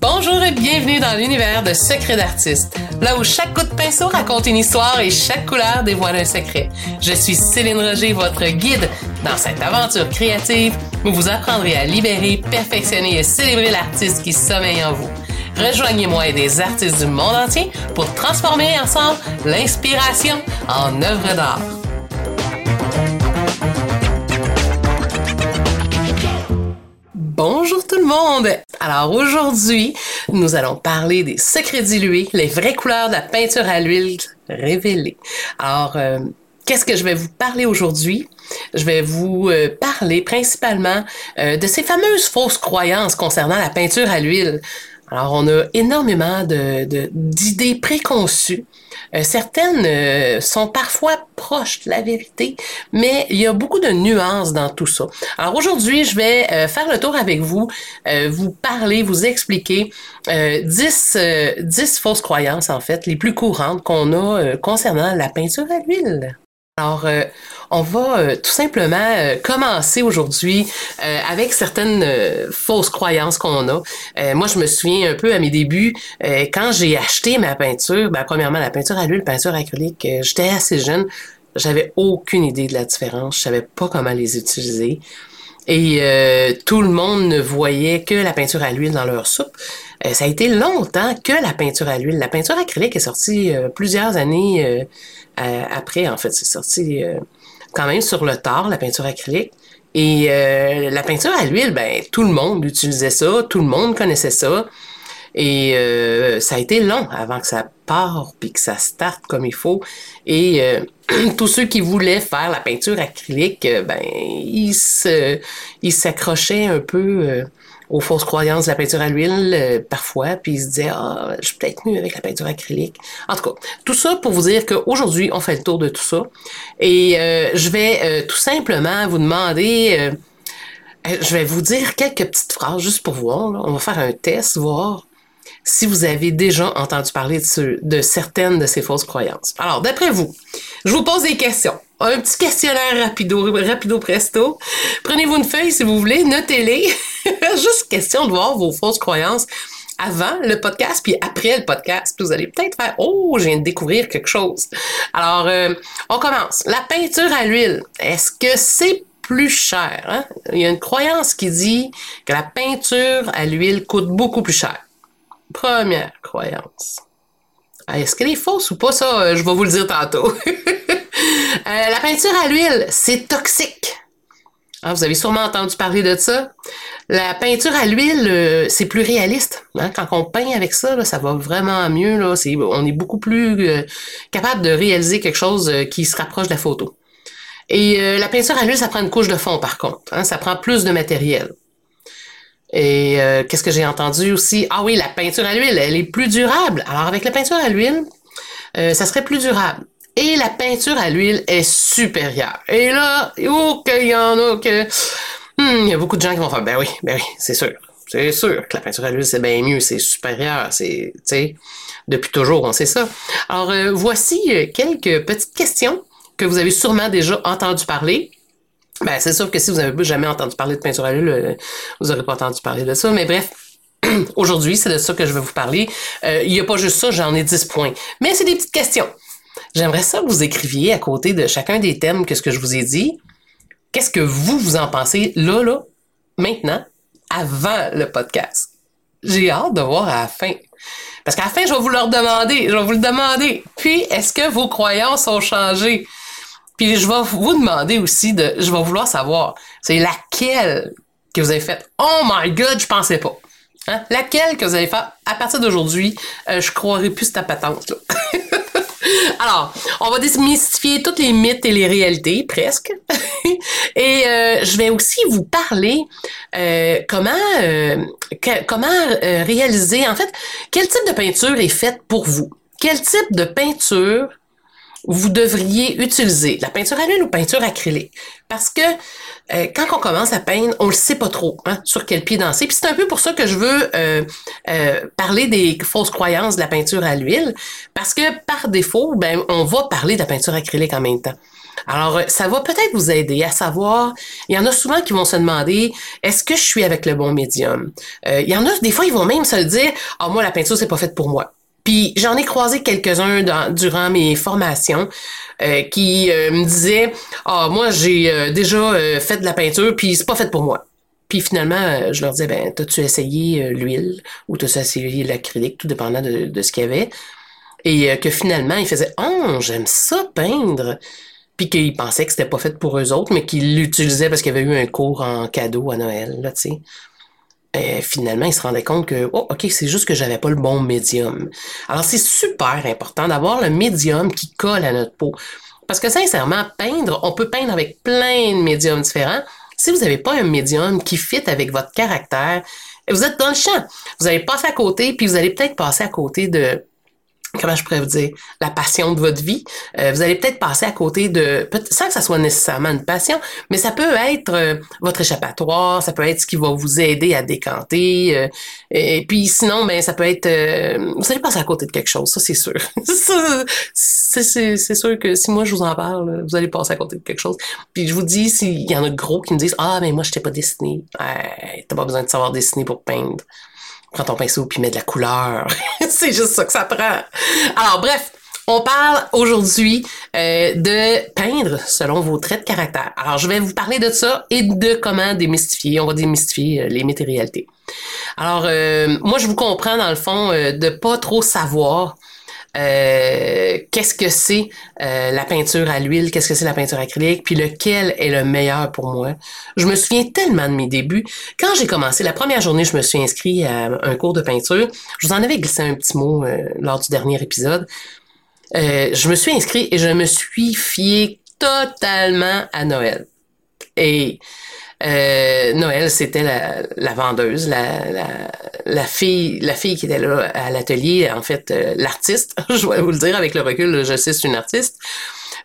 Bonjour et bienvenue dans l'univers de Secrets d'artistes, là où chaque coup de pinceau raconte une histoire et chaque couleur dévoile un secret. Je suis Céline Roger, votre guide dans cette aventure créative où vous apprendrez à libérer, perfectionner et célébrer l'artiste qui sommeille en vous. Rejoignez-moi et des artistes du monde entier pour transformer ensemble l'inspiration en œuvre d'art. Bonjour tout le monde! Alors aujourd'hui, nous allons parler des secrets dilués, les vraies couleurs de la peinture à l'huile révélée. Alors, euh, qu'est-ce que je vais vous parler aujourd'hui? Je vais vous euh, parler principalement euh, de ces fameuses fausses croyances concernant la peinture à l'huile. Alors, on a énormément de, d'idées préconçues. Euh, certaines euh, sont parfois proches de la vérité, mais il y a beaucoup de nuances dans tout ça. Alors aujourd'hui, je vais euh, faire le tour avec vous, vous parler, vous expliquer 10, 10 fausses croyances, en fait, les plus courantes qu'on a concernant la peinture à l'huile. Alors, euh, on va euh, tout simplement euh, commencer aujourd'hui avec certaines fausses croyances qu'on a. moi, je me souviens un peu à mes débuts, quand j'ai acheté ma peinture, ben, premièrement, la peinture à l'huile, peinture acrylique, j'étais assez jeune, j'avais aucune idée de la différence, je savais pas comment les utiliser. Et tout le monde ne voyait que la peinture à l'huile dans leur soupe. Ça a été longtemps que la peinture à l'huile. La peinture acrylique est sortie plusieurs années euh, après, en fait, c'est sorti euh, quand même sur le tard, la peinture acrylique. Et euh, la peinture à l'huile, ben tout le monde utilisait ça, tout le monde connaissait ça. Et ça a été long avant que ça part puis que ça starte comme il faut. Et tous ceux qui voulaient faire la peinture acrylique, ben ils se, ils s'accrochaient un peu aux fausses croyances de la peinture à l'huile euh, parfois, puis ils se disaient ah je suis peut-être mieux avec la peinture acrylique. En tout cas, tout ça pour vous dire qu'aujourd'hui on fait le tour de tout ça et euh, je vais euh, tout simplement vous demander, je vais vous dire quelques petites phrases juste pour voir. On va faire un test, voir si vous avez déjà entendu parler de, de certaines de ces fausses croyances. Alors, d'après vous, je vous pose des questions un petit questionnaire rapido, rapido presto. Prenez-vous une feuille si vous voulez, notez-les. Juste question de voir vos fausses croyances avant le podcast puis après le podcast. Vous allez peut-être faire Oh, je viens de découvrir quelque chose. Alors, euh, on commence. La peinture à l'huile, est-ce que c'est plus cher? Hein? Il y a une croyance qui dit que la peinture à l'huile coûte beaucoup plus cher. Première croyance. Est-ce qu'elle est fausse ou pas ça? Euh, je vais vous le dire tantôt. Euh, la peinture à l'huile, c'est toxique. Ah, vous avez sûrement entendu parler de ça. La peinture à l'huile, euh, c'est plus réaliste. Hein? Quand on peint avec ça, ça va vraiment mieux. On est beaucoup plus capable de réaliser quelque chose qui se rapproche de la photo. Et la peinture à l'huile, ça prend une couche de fond, par contre. Hein? ça prend plus de matériel. Et qu'est-ce que j'ai entendu aussi? Ah oui, la peinture à l'huile, elle est plus durable. Alors avec la peinture à l'huile, ça serait plus durable et la peinture à l'huile est supérieure. Et là, oh, qu'il y en a que... Hmm, il y a beaucoup de gens qui vont faire, ben oui, ben oui, c'est sûr. C'est sûr que la peinture à l'huile, c'est bien mieux, c'est supérieur, c'est, tu sais, depuis toujours, on sait ça. Alors, euh, voici euh, quelques petites questions que vous avez sûrement déjà entendu parler. Ben, c'est sûr que si vous n'avez jamais entendu parler de peinture à l'huile, euh, vous n'aurez pas entendu parler de ça, mais bref, aujourd'hui, c'est de ça que je vais vous parler. Il n'y a pas juste ça, j'en ai 10 points. Mais c'est des petites questions. J'aimerais ça que vous écriviez à côté de chacun des thèmes que ce que je vous ai dit. Qu'est-ce que vous, vous en pensez là, là, maintenant, avant le podcast? J'ai hâte de voir à la fin. Parce qu'à la fin, je vais vous le demander. Je vais vous le demander. Puis, est-ce que vos croyances ont changé? Puis, je vais vous demander aussi de, je vais vouloir savoir, c'est laquelle que vous avez faite? Oh my god, je pensais pas. Hein? Laquelle que vous avez fait à partir d'aujourd'hui, euh, je croirais plus ta patente, là. Alors, on va démystifier toutes les mythes et les réalités, presque. et euh, je vais aussi vous parler euh, comment euh, comment réaliser, en fait, quel type de peinture est faite pour vous? Quel type de peinture vous devriez utiliser la peinture à l'huile ou peinture acrylique. Parce que euh, quand on commence à peindre, on le sait pas trop hein, sur quel pied danser. Puis c'est un peu pour ça que je veux euh, euh, parler des fausses croyances de la peinture à l'huile, parce que par défaut, ben on va parler de la peinture acrylique en même temps. Alors, ça va peut-être vous aider à savoir, il y en a souvent qui vont se demander, est-ce que je suis avec le bon médium? Il y en a, des fois, ils vont même se dire, ah, moi, la peinture, c'est pas faite pour moi. Puis j'en ai croisé quelques-uns durant mes formations euh, qui me disaient Ah, moi, j'ai déjà fait de la peinture, puis c'est pas fait pour moi. Puis finalement, je leur disais ben, t'as-tu essayé l'huile ou t'as-tu essayé l'acrylique, tout dépendant de, de ce qu'il y avait. Et que finalement, ils faisaient Oh, j'aime ça peindre puis qu'ils pensaient que c'était pas fait pour eux autres, mais qu'ils l'utilisaient parce qu'il y avait eu un cours en cadeau à Noël, là, tu sais. Et finalement, ils se rendaient compte que, oh, OK, c'est juste que j'avais pas le bon médium. Alors, c'est super important d'avoir le médium qui colle à notre peau. Parce que sincèrement, peindre, on peut peindre avec plein de médiums différents. Si vous n'avez pas un médium qui fit avec votre caractère, vous êtes dans le champ. Vous allez passer à côté, puis vous allez peut-être passer à côté de comment je pourrais vous dire, la passion de votre vie. Euh, vous allez peut-être passer à côté de, sans que ça soit nécessairement une passion, mais ça peut être euh, votre échappatoire, ça peut être ce qui va vous aider à décanter. Euh, et, puis sinon, ben ça peut être, vous allez passer à côté de quelque chose, ça c'est sûr. c'est sûr que si moi je vous en parle, vous allez passer à côté de quelque chose. Puis je vous dis, s'il y en a gros qui me disent, ah mais moi je t'ai pas dessiné, t'as pas besoin de savoir dessiner pour peindre prends ton pinceau puis mets de la couleur. c'est juste ça que ça prend. Alors bref, on parle aujourd'hui euh, de peindre selon vos traits de caractère. Alors je vais vous parler de ça et de comment démystifier, on va démystifier euh, les mythes Alors euh, moi je vous comprends dans le fond de pas trop savoir euh, qu'est-ce que c'est euh, la peinture à l'huile, qu'est-ce que c'est la peinture acrylique, puis lequel est le meilleur pour moi? Je me souviens tellement de mes débuts. Quand j'ai commencé, la première journée, je me suis inscrit à un cours de peinture. Je vous en avais glissé un petit mot euh, lors du dernier épisode. je me suis inscrit et je me suis fié totalement à Noël. Et euh, Noël, c'était la, vendeuse, la, fille, la fille qui était là à l'atelier, en fait, euh, l'artiste. je vais vous le dire avec le recul, je sais c'est une artiste.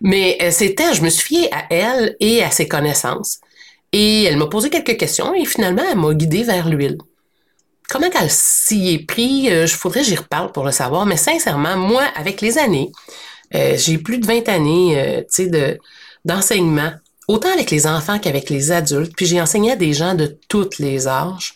Mais euh, c'était, je me suis fiée à elle et à ses connaissances. Et elle m'a posé quelques questions et finalement, elle m'a guidée vers l'huile. Comment elle s'y est pris, je faudrait que j'y reparle pour le savoir, mais sincèrement, moi, avec les années, j'ai plus de 20 années, tu sais, de, d'enseignement autant avec les enfants qu'avec les adultes. Puis j'ai enseigné à des gens de tous les âges.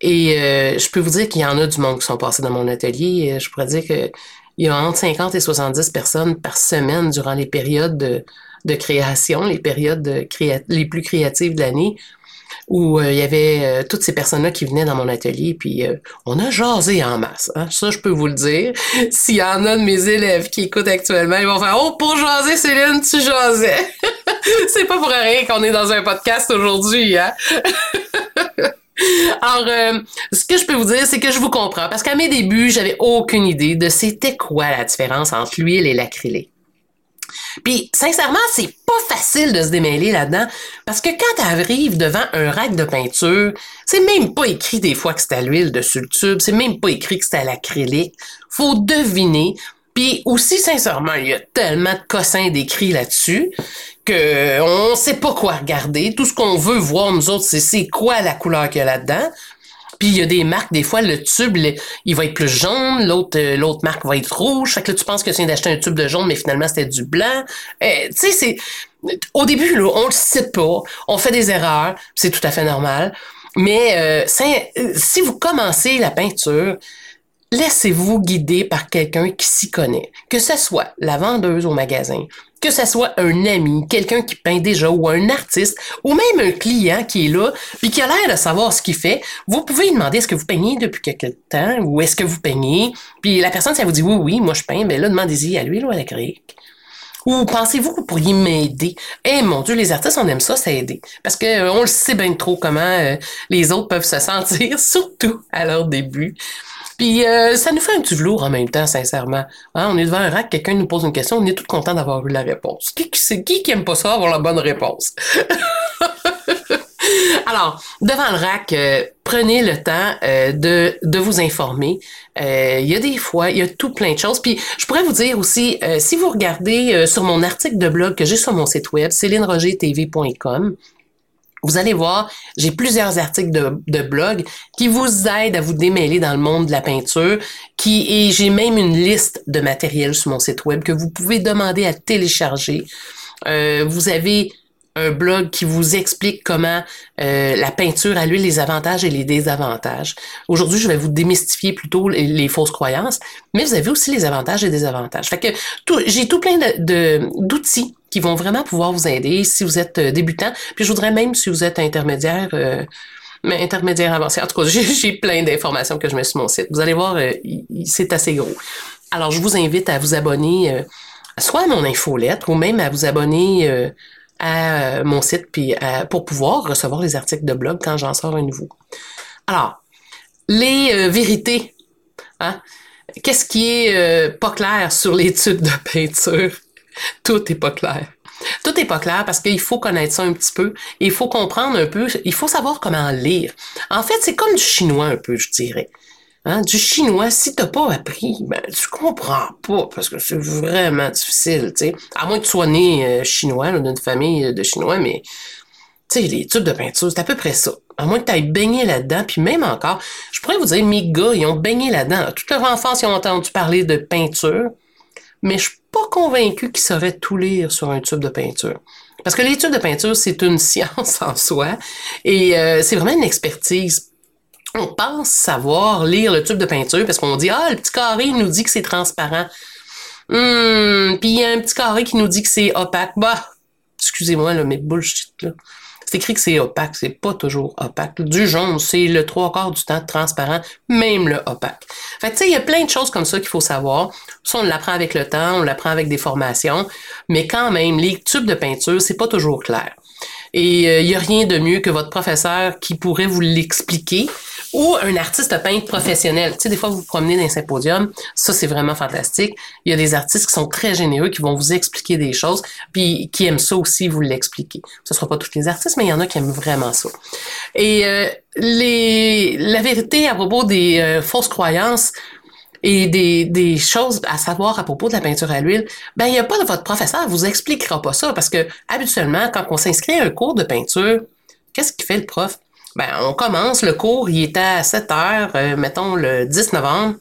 Et euh, je peux vous dire qu'il y en a du monde qui sont passés dans mon atelier. Je pourrais dire qu'il y a entre 50 et 70 personnes par semaine durant les périodes de, création, les périodes les plus créatives de l'année où euh, il y avait euh, toutes ces personnes-là qui venaient dans mon atelier, puis euh, on a jasé en masse. Hein? Ça, je peux vous le dire. S'il y en a de mes élèves qui écoutent actuellement, ils vont faire « Oh, pour jaser, Céline, tu jasais! » C'est pas pour rien qu'on est dans un podcast aujourd'hui, hein? Alors, ce que je peux vous dire, c'est que je vous comprends, parce qu'à mes débuts, j'avais aucune idée de c'était quoi la différence entre l'huile et l'acrylique. Puis, sincèrement, c'est pas facile de se démêler là-dedans, parce que quand tu arrives devant un rack de peinture, c'est même pas écrit des fois que c'est à l'huile dessus le tube, c'est même pas écrit que c'est à l'acrylique. Faut deviner. Puis aussi, sincèrement, il y a tellement de cossins d'écrits là-dessus que on sait pas quoi regarder. Tout ce qu'on veut voir, nous autres, c'est c'est quoi la couleur qu'il y a là-dedans. Puis il y a des marques, des fois, le tube, il va être plus jaune, l'autre euh, l'autre marque va être rouge. Fait que là, tu penses que tu viens d'acheter un tube de jaune, mais finalement, c'était du blanc. Euh, tu sais, c'est... Au début, là, on le sait pas. On fait des erreurs. C'est tout à fait normal. Mais euh, si vous commencez la peinture, laissez-vous guider par quelqu'un qui s'y connaît. Que ce soit la vendeuse au magasin, que ce soit un ami, quelqu'un qui peint déjà, ou un artiste, ou même un client qui est là, puis qui a l'air de savoir ce qu'il fait, vous pouvez lui demander est-ce que vous peignez depuis quelque temps, ou est-ce que vous peignez, puis la personne, si elle vous dit oui, oui, moi je peins, ben là, demandez-y à lui ou à. Ou pensez-vous que vous pourriez m'aider? Eh mon Dieu, les artistes, on aime ça, ça aider. Parce que euh, on le sait bien trop comment euh, les autres peuvent se sentir, surtout à leur début. Puis euh, ça nous fait un petit velours en même temps, sincèrement. Hein, on est devant un rack, quelqu'un nous pose une question, on est tout content d'avoir eu la réponse. Qui, qui, qui, qui aime pas ça, avoir la bonne réponse? Alors, devant le rack, euh, prenez le temps euh, de, de vous informer. Il y a des fois, il y a tout plein de choses. Puis, je pourrais vous dire aussi, si vous regardez sur mon article de blog que j'ai sur mon site web, célinerogertv.com, vous allez voir, j'ai plusieurs articles de, blog qui vous aident à vous démêler dans le monde de la peinture, qui et j'ai même une liste de matériel sur mon site web que vous pouvez demander à télécharger. Euh, vous avez un blog qui vous explique comment euh, la peinture à l'huile, les avantages et les désavantages. Aujourd'hui, je vais vous démystifier plutôt les, fausses croyances, mais vous avez aussi les avantages et désavantages. Fait que j'ai tout plein de d'outils qui vont vraiment pouvoir vous aider si vous êtes euh, débutant. Puis je voudrais même si vous êtes intermédiaire. Euh, mais intermédiaire avancé. En tout cas, j'ai plein d'informations que je mets sur mon site. Vous allez voir, c'est assez gros. Alors, je vous invite à vous abonner soit à mon infolettre ou même à vous abonner à euh, mon site puis euh, pour pouvoir recevoir les articles de blog quand j'en sors un nouveau. Alors, les euh, vérités. Hein? Qu'est-ce qui est pas clair sur les tubes de peinture? Tout est pas clair. Tout est pas clair parce qu'il faut connaître ça un petit peu. Il faut comprendre un peu. Il faut savoir comment lire. En fait, c'est comme du chinois un peu, je dirais. Hein, du chinois, si t'as pas appris, ben, tu comprends pas, parce que c'est vraiment difficile, tu sais. À moins que tu sois né euh, chinois, d'une famille de chinois, mais, tu sais, les tubes de peinture, c'est à peu près ça. À moins que tu ailles baigner là-dedans, puis même encore, je pourrais vous dire, mes gars, ils ont baigné là-dedans. Toute leur enfance, ils ont entendu parler de peinture, mais je suis pas convaincu qu'ils sauraient tout lire sur un tube de peinture. Parce que les tubes de peinture, c'est une science en soi, et euh, c'est vraiment une expertise on pense savoir lire le tube de peinture parce qu'on dit Ah, le petit carré il nous dit que c'est transparent. Hum, puis il y a un petit carré qui nous dit que c'est opaque. Bah, excusez-moi, là, mais bullshit, là. C'est écrit que c'est opaque, c'est pas toujours opaque. Du jaune, c'est le trois quarts du temps transparent, même le opaque. Fait tu sais, il y a plein de choses comme ça qu'il faut savoir. Ça, on l'apprend avec le temps, on l'apprend avec des formations, mais quand même, les tubes de peinture, c'est pas toujours clair. Et il euh, n'y a rien de mieux que votre professeur qui pourrait vous l'expliquer ou un artiste peintre professionnel. Tu sais, des fois, vous vous promenez dans un symposium, ça, c'est vraiment fantastique. Il y a des artistes qui sont très généreux, qui vont vous expliquer des choses, puis qui aiment ça aussi, vous l'expliquer. Ce ne sera pas tous les artistes, mais il y en a qui aiment vraiment ça. Et euh, les, la vérité à propos des euh, fausses croyances, et des, des, choses à savoir à propos de la peinture à l'huile, ben il n'y a pas de votre professeur vous expliquera pas ça parce que habituellement quand on s'inscrit à un cours de peinture, qu'est-ce qui fait le prof? Ben, on commence, le cours, il est à 7 heures, euh, mettons le 10 novembre,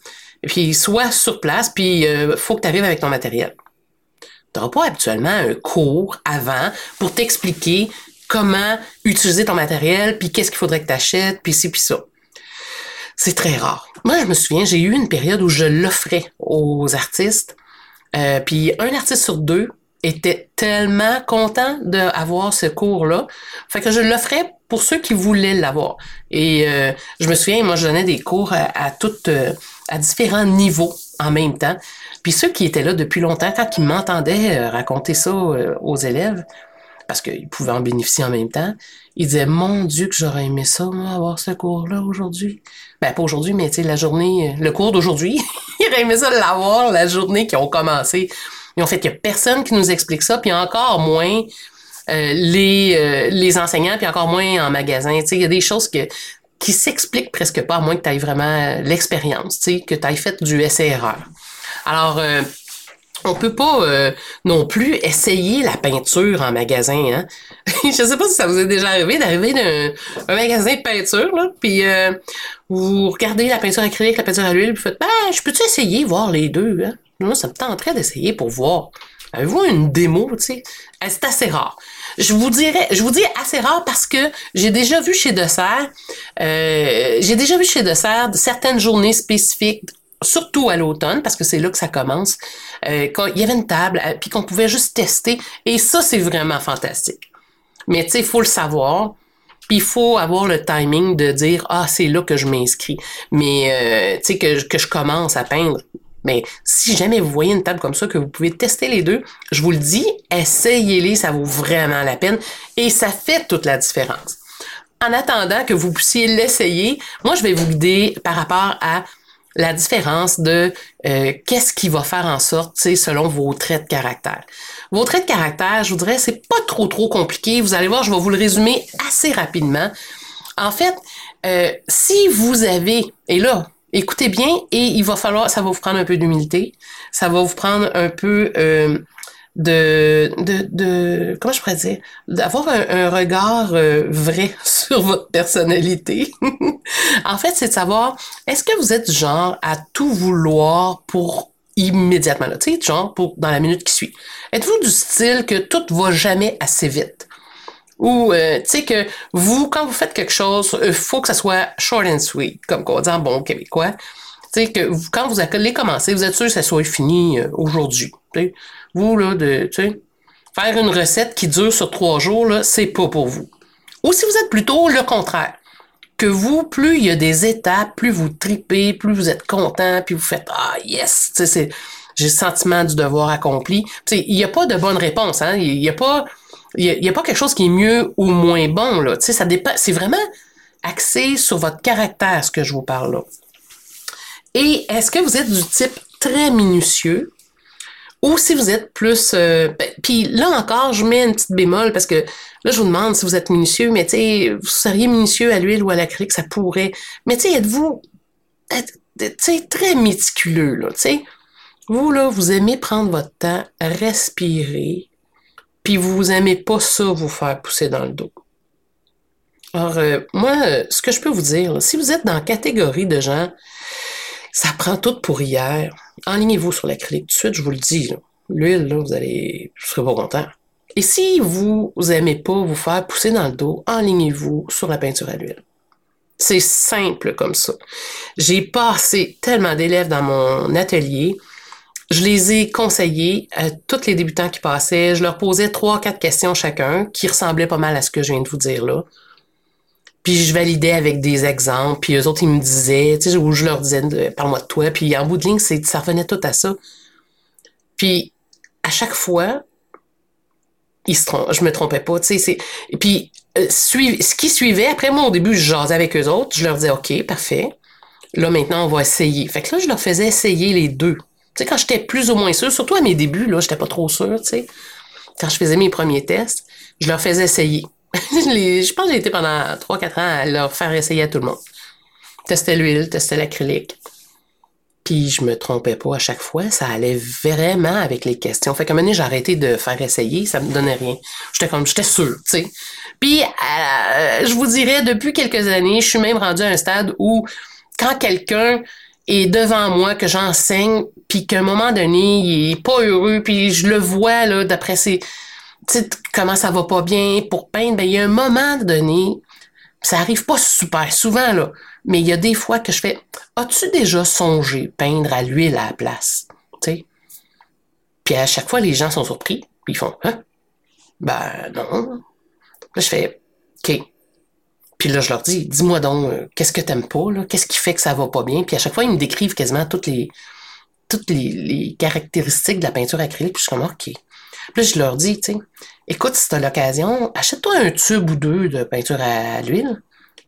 puis soit sur place, puis il euh, faut que tu arrives avec ton matériel. Tu n'auras pas habituellement un cours avant pour t'expliquer comment utiliser ton matériel, puis qu'est-ce qu'il faudrait que tu achètes, puis ci, puis ça. C'est très rare. Moi, je me souviens, j'ai eu une période où je l'offrais aux artistes, euh, puis un artiste sur deux était tellement content d'avoir ce cours-là. Fait que je l'offrais pour ceux qui voulaient l'avoir. Et euh, je me souviens, moi, je donnais des cours à, toutes, euh, à différents niveaux en même temps. Puis ceux qui étaient là depuis longtemps, quand ils m'entendaient euh, raconter ça aux élèves, parce qu'ils pouvaient en bénéficier en même temps, ils disaient Mon Dieu, que j'aurais aimé ça, moi, avoir ce cours-là aujourd'hui. Ben, pas aujourd'hui, mais tu sais, la journée, le cours d'aujourd'hui, ils auraient aimé ça l'avoir la journée qui ont commencé. Ils ont fait qu'il n'y a personne qui nous explique ça, puis encore moins les, euh, les enseignants, puis encore moins en magasin. Il y a des choses que, qui s'expliquent presque pas, à moins que tu aies vraiment l'expérience, que tu aies fait du essai-erreur. Alors, euh, on peut pas non plus essayer la peinture en magasin. Hein? je sais pas si ça vous est déjà arrivé d'arriver dans un magasin de peinture, là, puis vous regardez la peinture acrylique, la peinture à l'huile, vous faites, ben, je peux-tu essayer voir les deux? Hein? Moi, ça me tenterait d'essayer pour voir. Avez-vous une démo, tu sais? C'est assez rare. Je vous dirais, je vous dis assez rare parce que j'ai déjà vu chez Dessert, euh, j'ai déjà vu chez Dessert certaines journées spécifiques surtout à l'automne, parce que c'est là que ça commence, euh, quand il y avait une table, euh, puis qu'on pouvait juste tester, et ça, c'est vraiment fantastique. Mais tu sais, il faut le savoir, puis il faut avoir le timing de dire, ah, c'est là que je m'inscris. Mais, euh, tu sais, que, que je commence à peindre. Mais si jamais vous voyez une table comme ça, que vous pouvez tester les deux, je vous le dis, essayez-les, ça vaut vraiment la peine et ça fait toute la différence. En attendant que vous puissiez l'essayer, moi, je vais vous guider par rapport à la différence de euh, qu'est-ce qui va faire en sorte, selon vos traits de caractère. Vos traits de caractère, je vous dirais, c'est pas trop trop compliqué. Vous allez voir, je vais vous le résumer assez rapidement. En fait, euh, si vous avez, et là, écoutez bien et il va falloir, ça va vous prendre un peu d'humilité, ça va vous prendre un peu euh, de, de, de, comment je pourrais dire, d'avoir un, regard euh, vrai sur votre personnalité. en fait, c'est de savoir, est-ce que vous êtes genre à tout vouloir pour immédiatement, tu sais, genre pour, dans la minute qui suit. Êtes-vous du style que tout va jamais assez vite? Ou, euh, tu sais, que vous, quand vous faites quelque chose, il faut que ça soit short and sweet, comme on dit en bon québécois. Tu sais, que quand vous allez commencer, vous êtes sûr que ça soit fini euh, aujourd'hui. Vous, là, de, tu sais, faire une recette qui dure sur trois jours, là, c'est pas pour vous. Ou si vous êtes plutôt le contraire, que vous, plus il y a des étapes, plus vous tripez, plus vous êtes content, puis vous faites Ah yes, tu sais, j'ai le sentiment du devoir accompli. Tu sais, il n'y a pas de bonne réponse, hein. Il n'y a pas. Il y, a, pas quelque chose qui est mieux ou moins bon, là. Ça dépend. C'est vraiment axé sur votre caractère, ce que je vous parle là. Et est-ce que vous êtes du type très minutieux ou si vous êtes plus... Euh, ben, puis là encore, je mets une petite bémol parce que là, je vous demande si vous êtes minutieux, mais vous seriez minutieux à l'huile ou à l'acrylique, ça pourrait. Mais tu sais, êtes-vous très méticuleux, là, tu sais? Vous, là, vous aimez prendre votre temps, respirer, puis vous aimez pas ça vous faire pousser dans le dos. Alors, euh, moi, ce que je peux vous dire, si vous êtes dans la catégorie de gens, ça prend tout pour hier, enlignez-vous sur l'acrylique. Tout de suite, je vous le dis. L'huile, là, vous allez, je serai pas content. Et si vous aimez pas vous faire pousser dans le dos, enlignez-vous sur la peinture à l'huile. C'est simple comme ça. J'ai passé tellement d'élèves dans mon atelier. Je les ai conseillés à tous les débutants qui passaient. Je leur posais trois, quatre questions chacun qui ressemblaient pas mal à ce que je viens de vous dire là. Puis je validais avec des exemples, puis eux autres, ils me disaient, tu sais, où je leur disais, parle-moi de toi. Puis en bout de ligne, ça revenait tout à ça. Puis à chaque fois, ils se je me trompais pas, tu sais. Puis, euh, ce qui suivait, après moi, au début, je jasais avec eux autres, je leur disais, OK, parfait. Là, maintenant, on va essayer. Fait que là, je leur faisais essayer les deux. Tu sais, quand j'étais plus ou moins sûr, surtout à mes débuts, là, j'étais pas trop sûr, tu sais. Quand je faisais mes premiers tests, je leur faisais essayer. je pense que j'ai été pendant 3-4 ans à leur faire essayer à tout le monde. Tester l'huile, tester l'acrylique. Puis je me trompais pas à chaque fois, ça allait vraiment avec les questions. Fait qu'à un moment donné, j'ai arrêté de faire essayer, ça me donnait rien. J'étais comme, j'étais sûr, tu sais. Puis euh, je vous dirais, depuis quelques années, je suis même rendu à un stade où quand quelqu'un est devant moi, que j'enseigne, puis qu'à un moment donné, il est pas heureux, puis je le vois là d'après ses comment ça va pas bien pour peindre, ben, il y a un moment donné, ça arrive pas super souvent, là, mais il y a des fois que je fais, as-tu déjà songé peindre à l'huile à la place? sais? Puis à chaque fois, les gens sont surpris, puis ils font, hein? Ben, non. Là, je fais, OK. Puis là, je leur dis, dis-moi donc, euh, qu'est-ce que t'aimes pas, là? Qu'est-ce qui fait que ça va pas bien? Puis à chaque fois, ils me décrivent quasiment toutes les, toutes les, caractéristiques de la peinture acrylique, puis je suis comme, OK. Puis je leur dis, tu écoute, si tu as l'occasion, achète-toi un tube ou deux de peinture à l'huile,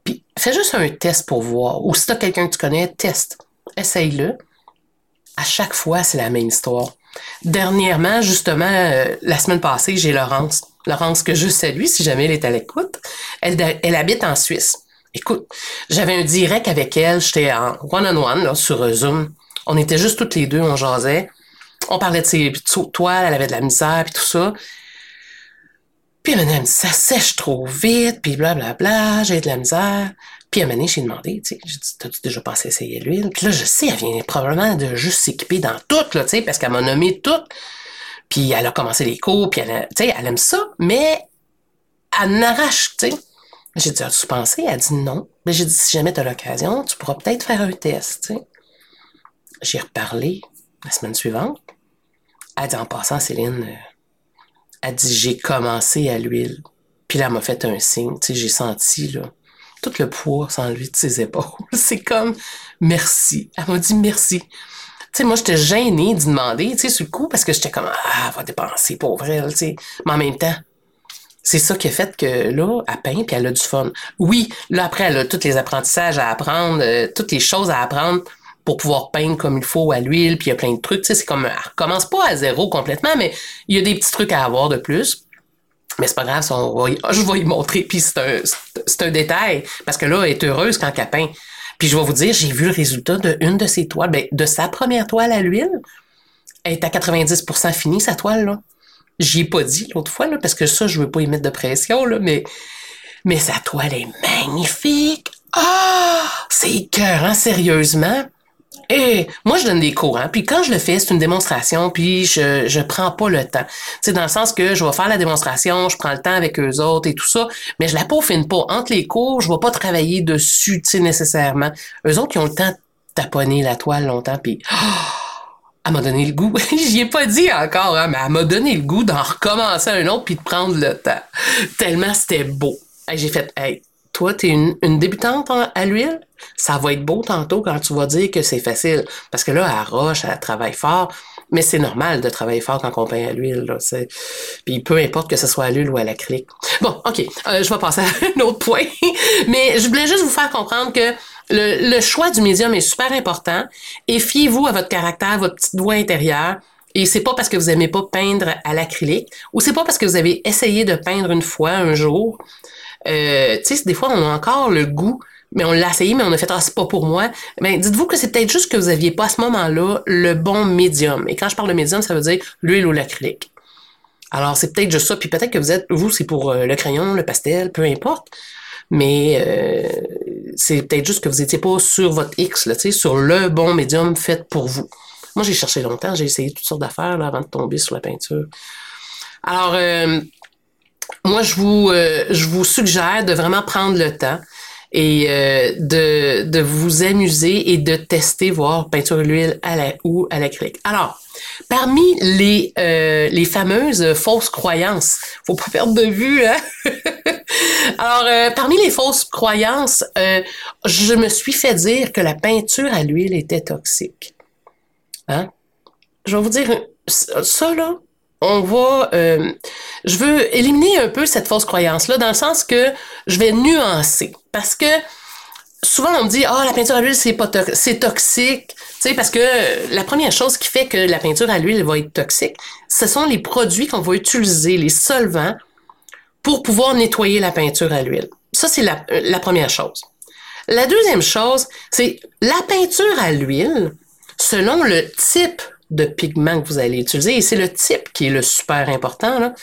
puis fais juste un test pour voir. Ou si tu as quelqu'un que tu connais, teste. Essaye-le. À chaque fois, c'est la même histoire. Dernièrement, justement, euh, la semaine passée, j'ai Laurence. Laurence que je salue si jamais elle est à l'écoute. Elle, habite en Suisse. Écoute, j'avais un direct avec elle, j'étais en one-on-one sur Zoom. On était juste toutes les deux, on jasait on parlait de ses toiles, elle avait de la misère, puis tout ça. Puis elle me dit, ça sèche trop vite, puis blablabla, j'ai de la misère. Puis à un moment j'ai demandé, tu sais, j'ai dit, t'as-tu déjà passé à essayer l'huile? Puis là, je sais, elle vient probablement de juste s'équiper dans tout, là, tu sais, parce qu'elle m'a nommé tout. Puis elle a commencé les cours, puis elle, tu sais, elle aime ça, mais elle n'arrache, tu sais. J'ai dit, as-tu pensé? Elle a dit non. Mais j'ai dit, si jamais t'as l'occasion, tu pourras peut-être faire un test, tu. J'ai reparlé la semaine suivante. Elle dit en passant, Céline, euh, dit j'ai commencé à l'huile. Puis là, elle m'a fait un signe. Tu j'ai senti là, tout le poids lui de ses épaules. C'est comme merci. Elle m'a dit merci. Tu sais, moi, j'étais gênée d'y demander, tu sais, sur le coup, parce que j'étais comme, ah, va dépenser, pauvre elle, tu sais. Mais en même temps, c'est ça qui a fait que là, elle peint puis elle a du fun. Oui, là, après, elle a tous les apprentissages à apprendre, euh, toutes les choses à apprendre pour pouvoir peindre comme il faut à l'huile, puis il y a plein de trucs. Tu sais, c'est comme, elle recommence pas à zéro complètement, mais il y a des petits trucs à avoir de plus. Mais c'est pas grave, je vais y montrer, puis c'est un, un détail, parce que là, elle est heureuse quand elle peint. Puis je vais vous dire, j'ai vu le résultat d'une de, ses toiles, ben, de sa première toile à l'huile. Elle est à 90% finie, sa toile, là. J'y ai pas dit l'autre fois, là, parce que ça, je veux pas y mettre de pression, là, mais, mais sa toile est magnifique. Ah! c'est c'est écœurant, sérieusement Et moi, je donne des cours, hein, puis quand je le fais, c'est une démonstration, puis je je prends pas le temps. C'est dans le sens que je vais faire la démonstration, je prends le temps avec eux autres et tout ça, mais je la peaufine pas. Entre les cours, je vais pas travailler dessus, tu sais, nécessairement. Eux autres, qui ont le temps de taponner la toile longtemps, puis... elle m'a donné le goût. J'y ai pas dit encore, hein, mais elle m'a donné le goût d'en recommencer un autre puis de prendre le temps. Tellement c'était beau. J'ai fait, hey, toi, tu es une, débutante à l'huile, ça va être beau tantôt quand tu vas dire que c'est facile. Parce que là, elle roche, elle travaille fort. Mais c'est normal de travailler fort quand on peint à l'huile. Puis peu importe que ce soit à l'huile ou à l'acrylique. Bon, OK, euh, je vais passer à un autre point. Mais je voulais juste vous faire comprendre que le, choix du médium est super important. Et fiez-vous à votre caractère, votre petite voix intérieure. Et c'est pas parce que vous aimez pas peindre à l'acrylique ou c'est pas parce que vous avez essayé de peindre une fois un jour euh, tu sais, des fois, on a encore le goût, mais on l'a essayé, mais on a fait, ah, c'est pas pour moi. Ben, dites-vous que c'est peut-être juste que vous aviez pas à ce moment-là le bon médium. Et quand je parle de médium, ça veut dire l'huile ou l'acrylique. Alors, c'est peut-être juste ça. Puis peut-être que vous êtes, vous, c'est pour euh, le crayon, le pastel, peu importe. Mais euh, c'est peut-être juste que vous étiez pas sur votre X, là, sur le bon médium fait pour vous. Moi, j'ai cherché longtemps, j'ai essayé toutes sortes d'affaires là, avant de tomber sur la peinture. Alors, euh, moi, je vous, euh, je vous suggère de vraiment prendre le temps et euh, de, de vous amuser et de tester, voir peinture à l'huile à la, ou à l'acrylique. Alors, parmi les, euh, les fameuses fausses croyances, faut pas perdre de vue, hein? Alors, parmi les fausses croyances, je me suis fait dire que la peinture à l'huile était toxique. Hein? Je vais vous dire ça, là, on va, euh, je veux éliminer un peu cette fausse croyance-là dans le sens que je vais nuancer. Parce que souvent on me dit, ah, oh, la peinture à l'huile, c'est pas c'est toxique. Tu sais, parce que la première chose qui fait que la peinture à l'huile va être toxique, ce sont les produits qu'on va utiliser, les solvants, pour pouvoir nettoyer la peinture à l'huile. Ça, c'est la, la première chose. La deuxième chose, c'est la peinture à l'huile, selon le type de pigment que vous allez utiliser, et c'est le type qui est le super important, là,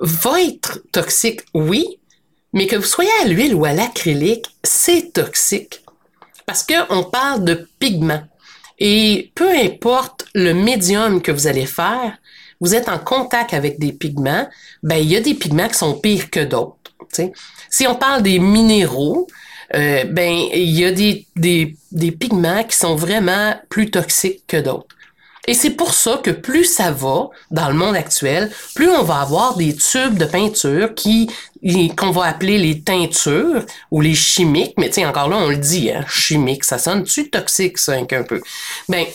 va être toxique, oui, mais que vous soyez à l'huile ou à l'acrylique, c'est toxique. Parce qu'on parle de pigment. Et peu importe le médium que vous allez faire, vous êtes en contact avec des pigments, ben il y a des pigments qui sont pires que d'autres. Si on parle des minéraux, euh, ben il y a des pigments qui sont vraiment plus toxiques que d'autres. Et c'est pour ça que plus ça va dans le monde actuel, plus on va avoir des tubes de peinture qui qu'on va appeler les teintures ou les chimiques, mais tu encore là on le dit, hein, chimique, ça sonne-tu toxique ça un peu? Ben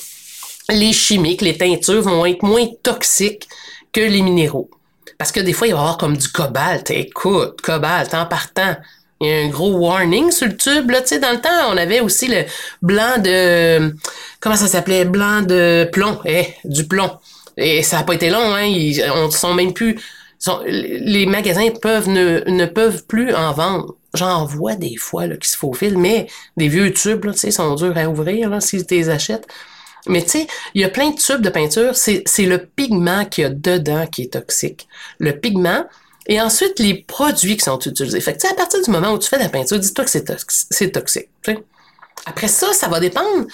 les chimiques, les teintures vont être moins toxiques que les minéraux. Parce que des fois, il va y avoir comme du cobalt. Écoute, cobalt en partant. Il y a un gros warning sur le tube. Là, tu sais, dans le temps, on avait aussi le blanc de... Comment ça s'appelait? Blanc de plomb. Eh, du plomb. Et ça n'a pas été long, hein. Ils on sont même plus... les magasins peuvent ne, ne peuvent plus en vendre. J'en vois des fois là, qui se faufilent, mais des vieux tubes, là, tu sais, sont durs à ouvrir là, si tu les achètes. Mais tu sais, il y a plein de tubes de peinture. C'est le pigment qu'il y a dedans qui est toxique. Le pigment, et ensuite, les produits qui sont utilisés. Fait que, à partir du moment où tu fais de la peinture, dis-toi que c'est toxique. Après ça, ça va dépendre.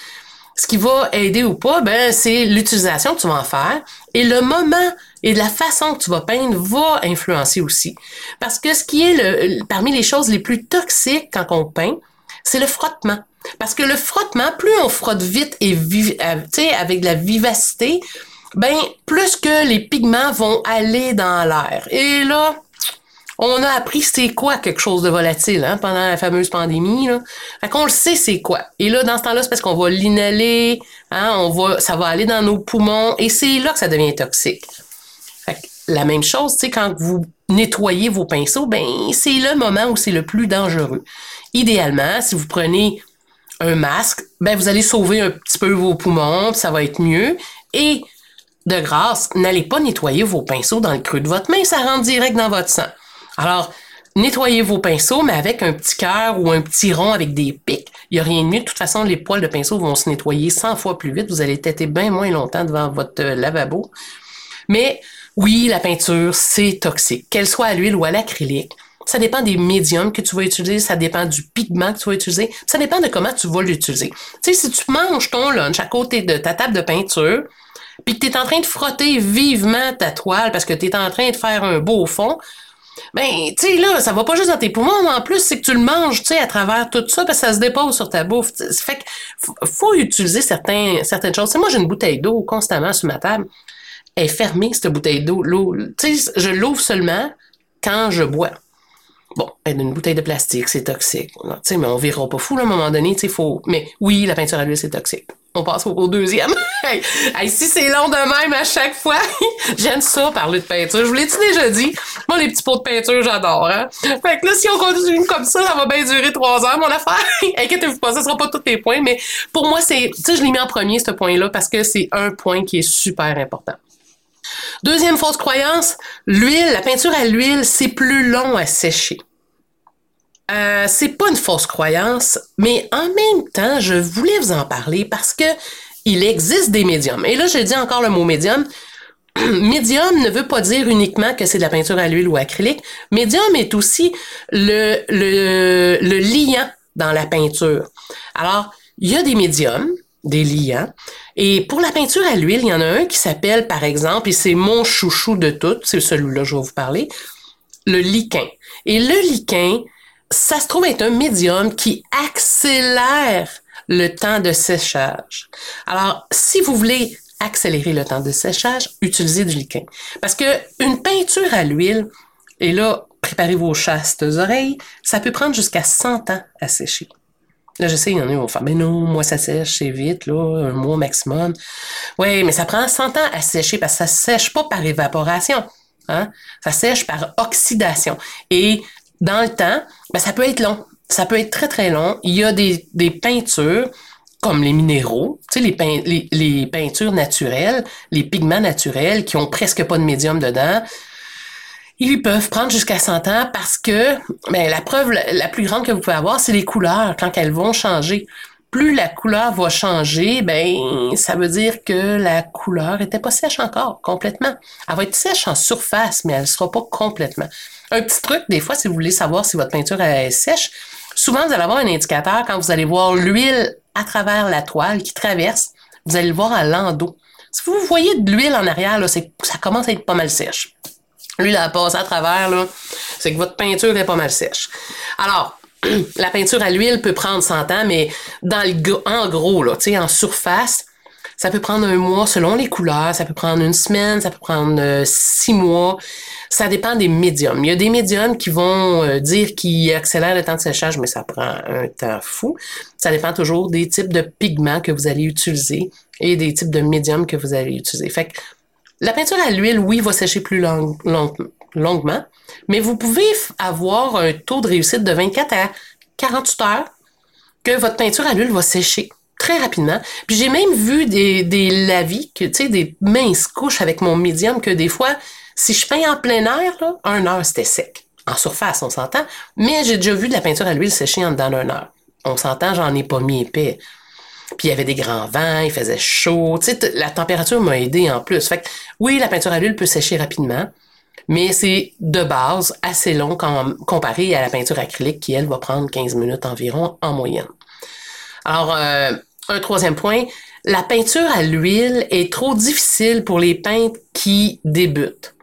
Ce qui va aider ou pas, ben, c'est l'utilisation que tu vas en faire. Et le moment et la façon que tu vas peindre va influencer aussi. Parce que ce qui est le, parmi les choses les plus toxiques quand on peint, c'est le frottement. Parce que le frottement, plus on frotte vite et euh, avec de la vivacité, ben plus que les pigments vont aller dans l'air. Et là, on a appris c'est quoi quelque chose de volatile hein, pendant la fameuse pandémie. Là. Fait qu'on le sait c'est quoi. Et là, dans ce temps-là, c'est parce qu'on va l'inhaler, hein, on va, ça va aller dans nos poumons et c'est là que ça devient toxique. Fait la même chose, c'est quand vous nettoyez vos pinceaux, ben c'est le moment où c'est le plus dangereux. Idéalement, si vous prenez un masque, ben vous allez sauver un petit peu vos poumons, ça va être mieux. Et de grâce, n'allez pas nettoyer vos pinceaux dans le creux de votre main, ça rentre direct dans votre sang. Alors, nettoyez vos pinceaux, mais avec un petit cœur ou un petit rond avec des pics. Il n'y a rien de mieux. De toute façon, les poils de pinceau vont se nettoyer 100 fois plus vite. Vous allez têter bien moins longtemps devant votre euh, lavabo. Mais oui, la peinture, c'est toxique. Qu'elle soit à l'huile ou à l'acrylique, ça dépend des médiums que tu vas utiliser, ça dépend du pigment que tu vas utiliser, ça dépend de comment tu vas l'utiliser. Tu sais, si tu manges ton lunch à côté de ta table de peinture, puis que tu es en train de frotter vivement ta toile parce que tu es en train de faire un beau fond, ben, tu sais, là, ça va pas juste dans tes poumons, en plus, c'est que tu le manges, tu sais, à travers tout ça, parce que ça se dépose sur ta bouffe. Ça fait qu'il faut utiliser certaines choses. moi, j'ai une bouteille d'eau constamment sur ma table. Elle est fermée, cette bouteille d'eau. L'eau, tu sais, je l'ouvre seulement quand je bois. Bon, une bouteille de plastique, c'est toxique. Tu sais, mais on verra pas fou, à un moment donné, tu sais, faut... Mais oui, la peinture à l'huile, c'est toxique. On passe au, deuxième. hey, si c'est long de même à chaque fois, j'aime ça parler de peinture. Je vous l'ai-tu déjà dit? Moi, les petits pots de peinture, j'adore. Hein? Fait que là, si on continue comme ça, ça va bien durer trois heures, mon affaire. Inquiétez-vous pas, ça sera pas tous les points, mais pour moi, c'est, tu sais, je l'ai mis en premier, ce point-là, parce que c'est un point qui est super important. Deuxième fausse croyance, l'huile, la peinture à l'huile, c'est plus long à sécher. Euh, c'est pas une fausse croyance, mais en même temps, je voulais vous en parler parce que il existe des médiums. Et là, je dis encore le mot médium. médium ne veut pas dire uniquement que c'est de la peinture à l'huile ou acrylique. Médium est aussi le, le, le liant dans la peinture. Alors, il y a des médiums, des liants. Et pour la peinture à l'huile, il y en a un qui s'appelle, par exemple, et c'est mon chouchou de tout, c'est celui-là que je vais vous parler, le liquin. Et le liquin, ça se trouve être un médium qui accélère le temps de séchage. Alors, si vous voulez accélérer le temps de séchage, utilisez du liquin. Parce que une peinture à l'huile, et là, préparez vos chastes oreilles, ça peut prendre jusqu'à 100 ans à sécher. Là, je sais, il y en a qui vont faire, mais non, moi, ça sèche, c'est vite, là, un mois maximum. Oui, mais ça prend 100 ans à sécher parce que ça sèche pas par évaporation. Hein? Ça sèche par oxydation. Et dans le temps, ben, ça peut être long. Ça peut être très, très long. Il y a des, des peintures comme les minéraux, tu sais, les, les, les, peintures naturelles, les pigments naturels qui ont presque pas de médium dedans. Ils peuvent prendre jusqu'à 100 ans parce que ben, la preuve la plus grande que vous pouvez avoir, c'est les couleurs quand elles vont changer. Plus la couleur va changer, ben ça veut dire que la couleur était pas sèche encore complètement. Elle va être sèche en surface, mais elle sera pas complètement. Un petit truc, des fois, si vous voulez savoir si votre peinture est sèche, souvent vous allez avoir un indicateur quand vous allez voir l'huile à travers la toile qui traverse, vous allez le voir à l'endos. Si vous voyez de l'huile en arrière, ça commence à être pas mal sèche. L'huile a passé à travers, c'est que votre peinture est pas mal sèche. Alors, la peinture à l'huile peut prendre 100 ans, mais dans le, en gros, là, en surface, ça peut prendre un mois selon les couleurs, ça peut prendre une semaine, ça peut prendre euh, six mois. Ça dépend des médiums. Il y a des médiums qui vont euh, dire qu'ils accélèrent le temps de séchage, mais ça prend un temps fou. Ça dépend toujours des types de pigments que vous allez utiliser et des types de médiums que vous allez utiliser. Fait que la peinture à l'huile, oui, va sécher plus longuement, mais vous pouvez avoir un taux de réussite de 24 à 48 heures que votre peinture à l'huile va sécher très rapidement. Puis j'ai même vu des, des lavis, tu sais, des minces couches avec mon médium que des fois, si je peins en plein air, là, un heure, c'était sec. En surface, on s'entend. Mais j'ai déjà vu de la peinture à l'huile sécher en dedans d'une heure. On s'entend, j'en ai pas mis épais. Puis il y avait des grands vents, il faisait chaud. Tu sais, la température m'a aidé en plus. Fait que, oui, la peinture à l'huile peut sécher rapidement, mais c'est de base assez long comparé à la peinture acrylique qui, elle, va prendre 15 minutes environ en moyenne. Alors, euh, un troisième point, la peinture à l'huile est trop difficile pour les peintres qui débutent.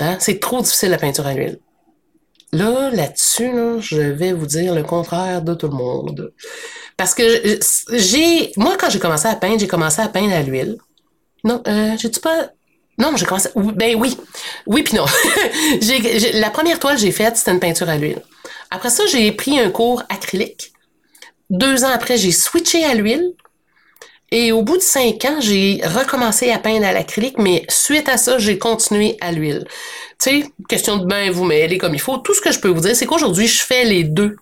Hein? C'est trop difficile la peinture à l'huile. Là, là-dessus, je vais vous dire le contraire de tout le monde. Parce que j'ai, moi, quand j'ai commencé à peindre, j'ai commencé à peindre à l'huile. Non, euh, j'ai-tu pas, non, j'ai commencé, ben oui, oui puis non. la première toile que j'ai faite, c'était une peinture à l'huile. Après ça, j'ai pris un cours acrylique. Deux ans après, j'ai switché à l'huile. Et au bout de cinq ans, j'ai recommencé à peindre à l'acrylique, mais suite à ça, j'ai continué à l'huile. Tu sais, question de bain, vous mêler comme il faut. Tout ce que je peux vous dire, c'est qu'aujourd'hui, je fais les deux.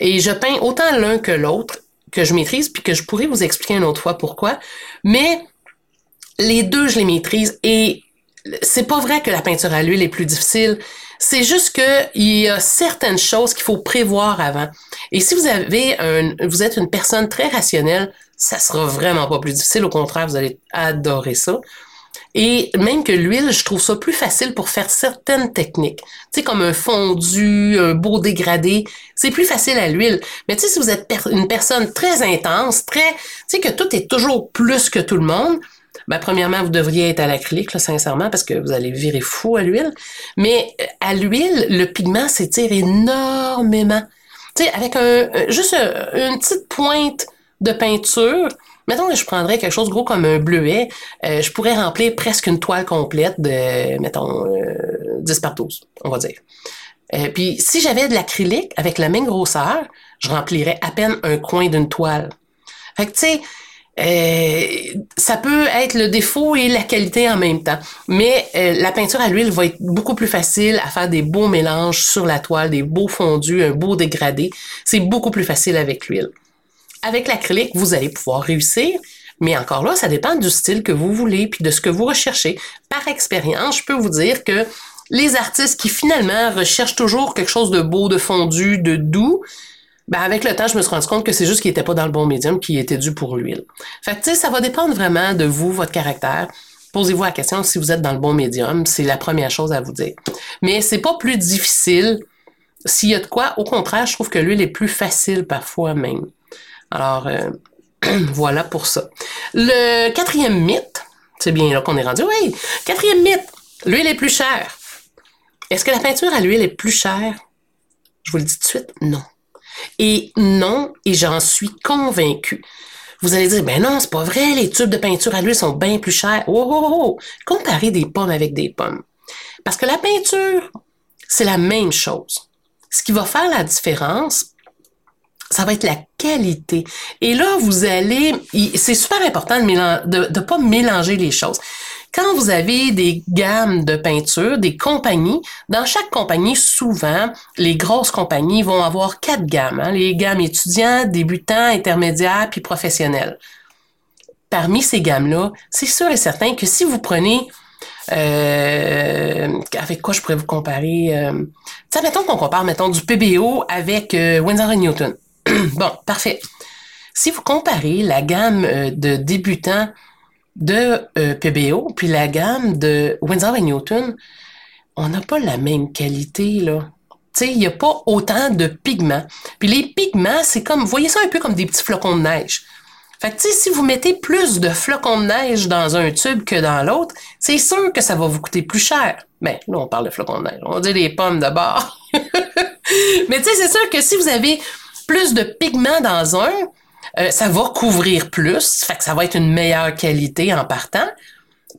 Et je peins autant l'un que l'autre, que je maîtrise, puis que je pourrais vous expliquer une autre fois pourquoi. Mais les deux, je les maîtrise. Et c'est pas vrai que la peinture à l'huile est plus difficile. C'est juste qu'il y a certaines choses qu'il faut prévoir avant. Et si vous avez un, vous êtes une personne très rationnelle, ça sera vraiment pas plus difficile. Au contraire, vous allez adorer ça. Et même que l'huile, je trouve ça plus facile pour faire certaines techniques. Tu sais, comme un fondu, un beau dégradé, c'est plus facile à l'huile. Mais tu sais, si vous êtes une personne très intense, très, tu sais, que tout est toujours plus que tout le monde, ben, premièrement, vous devriez être à l'acrylique, sincèrement, parce que vous allez virer fou à l'huile. Mais euh, à l'huile, le pigment s'étire énormément. Tu avec un, juste une petite pointe de peinture, Mettons que je prendrais quelque chose gros comme un bleuet, euh, je pourrais remplir presque une toile complète de, mettons, 10 euh, par 12, on va dire. Euh, puis si j'avais de l'acrylique avec la même grosseur, je remplirais à peine un coin d'une toile. Fait que tu sais, ça peut être le défaut et la qualité en même temps. Mais la peinture à l'huile va être beaucoup plus facile à faire des beaux mélanges sur la toile, des beaux fondus, un beau dégradé. C'est beaucoup plus facile avec l'huile. Avec l'acrylique, vous allez pouvoir réussir, mais encore là, ça dépend du style que vous voulez puis de ce que vous recherchez. Par expérience, je peux vous dire que les artistes qui finalement recherchent toujours quelque chose de beau, de fondu, de doux, ben avec le temps, je me suis rendu compte que c'est juste qu'il n'était pas dans le bon médium, qui était dû pour l'huile. Fait que, ça va dépendre vraiment de vous, votre caractère. Posez-vous la question si vous êtes dans le bon médium. C'est la première chose à vous dire. Mais c'est pas plus difficile. S'il y a de quoi, au contraire, je trouve que l'huile est plus facile parfois même. Alors, euh, voilà pour ça. Le quatrième mythe, c'est bien là qu'on est rendu, oui. Quatrième mythe, l'huile est plus chère. Est-ce que la peinture à l'huile est plus chère? Je vous le dis tout de suite, non. Et non, et j'en suis convaincue. Vous allez dire, ben non, c'est pas vrai, les tubes de peinture à l'huile sont bien plus chers. Oh, oh, oh, oh. Comparez des pommes avec des pommes. Parce que la peinture, c'est la même chose. Ce qui va faire la différence, ça va être la qualité. Et là, vous allez, c'est super important de ne pas mélanger les choses. Quand vous avez des gammes de peinture, des compagnies, dans chaque compagnie, souvent, les grosses compagnies vont avoir quatre gammes. Hein, les gammes étudiants, débutants, intermédiaires, puis professionnels. Parmi ces gammes-là, c'est sûr et certain que si vous prenez euh, avec quoi je pourrais vous comparer? Euh, ça, mettons qu'on compare, mettons, du PBO avec euh, Winsor Newton. bon, parfait. Si vous comparez la gamme euh, de débutants de euh, PBO puis la gamme de Windsor Newton, on n'a pas la même qualité, là. Tu sais, il n'y a pas autant de pigments. Puis les pigments, c'est comme, voyez ça un peu comme des petits flocons de neige. Fait que, si vous mettez plus de flocons de neige dans un tube que dans l'autre, c'est sûr que ça va vous coûter plus cher. Ben, là, on parle de flocons de neige. On dire des pommes de bord. Mais tu sais, c'est sûr que si vous avez plus de pigments dans un, euh, ça va couvrir plus, ça va être une meilleure qualité en partant.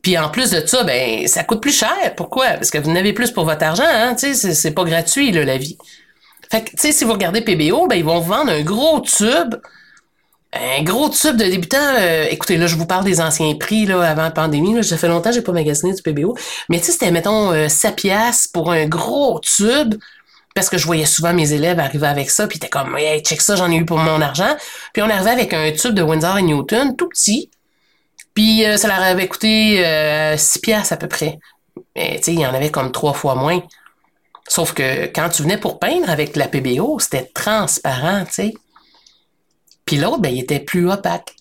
Puis en plus de ça, ben ça coûte plus cher. Pourquoi? Parce que vous en avez plus pour votre argent, hein? Tu c'est pas gratuit, là, la vie. Fait que, tu sais, si vous regardez PBO, ben ils vont vendre un gros tube, un gros tube de débutant. Euh, écoutez, là, je vous parle des anciens prix, là, avant la pandémie. Là, ça fait longtemps que j'ai pas magasiné du PBO. Mais tu sais, c'était, mettons, euh, 7 piastres pour un gros tube parce que je voyais souvent mes élèves arriver avec ça, puis t'es comme, hey, check ça, j'en ai eu pour mon argent. Puis on arrivait avec un tube de Windsor et Newton, tout petit, puis euh, ça leur avait coûté euh, 6 piastres à peu près. Mais tu sais, il y en avait comme trois fois moins. Sauf que quand tu venais pour peindre avec la PBO, c'était transparent, tu sais. Puis l'autre, ben, il était plus opaque.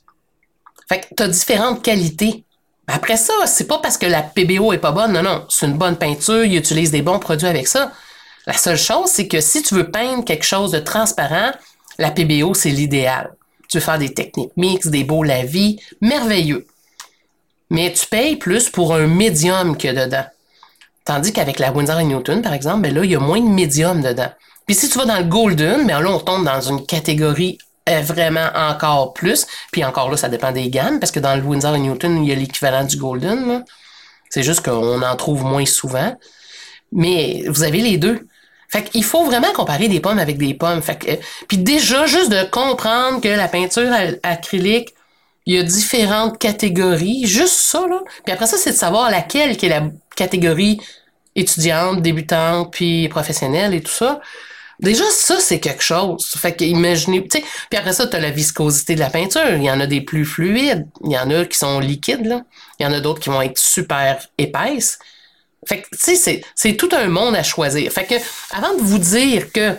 Fait que t'as différentes qualités. Après ça, c'est pas parce que la PBO est pas bonne, non, non. C'est une bonne peinture, ils utilisent des bons produits avec ça. La seule chose, c'est que si tu veux peindre quelque chose de transparent, la PBO, c'est l'idéal. Tu veux faire des techniques mixtes, des beaux lavis, merveilleux. Mais tu payes plus pour un médium que dedans. Tandis qu'avec la Windsor Newton, par exemple, ben là, il y a moins de médium dedans. Puis si tu vas dans le Golden, ben là, on tombe dans une catégorie euh, vraiment encore plus. Puis encore là, ça dépend des gammes, parce que dans le Windsor Newton, il y a l'équivalent du Golden. C'est juste qu'on en trouve moins souvent. Mais vous avez les deux. Fait qu'il faut vraiment comparer des pommes avec des pommes. Fait que, euh, puis déjà, juste de comprendre que la peinture acrylique, il y a différentes catégories, juste ça, là. Puis après ça, c'est de savoir laquelle qui est la catégorie étudiante, débutante, puis professionnelle et tout ça. Déjà, ça, c'est quelque chose. Fait que imaginez, tu sais, puis après ça, tu as la viscosité de la peinture. Il y en a des plus fluides, il y en a qui sont liquides, là. Il y en a d'autres qui vont être super épaisses. Fait que, tu sais, c'est tout un monde à choisir. Fait que, avant de vous dire que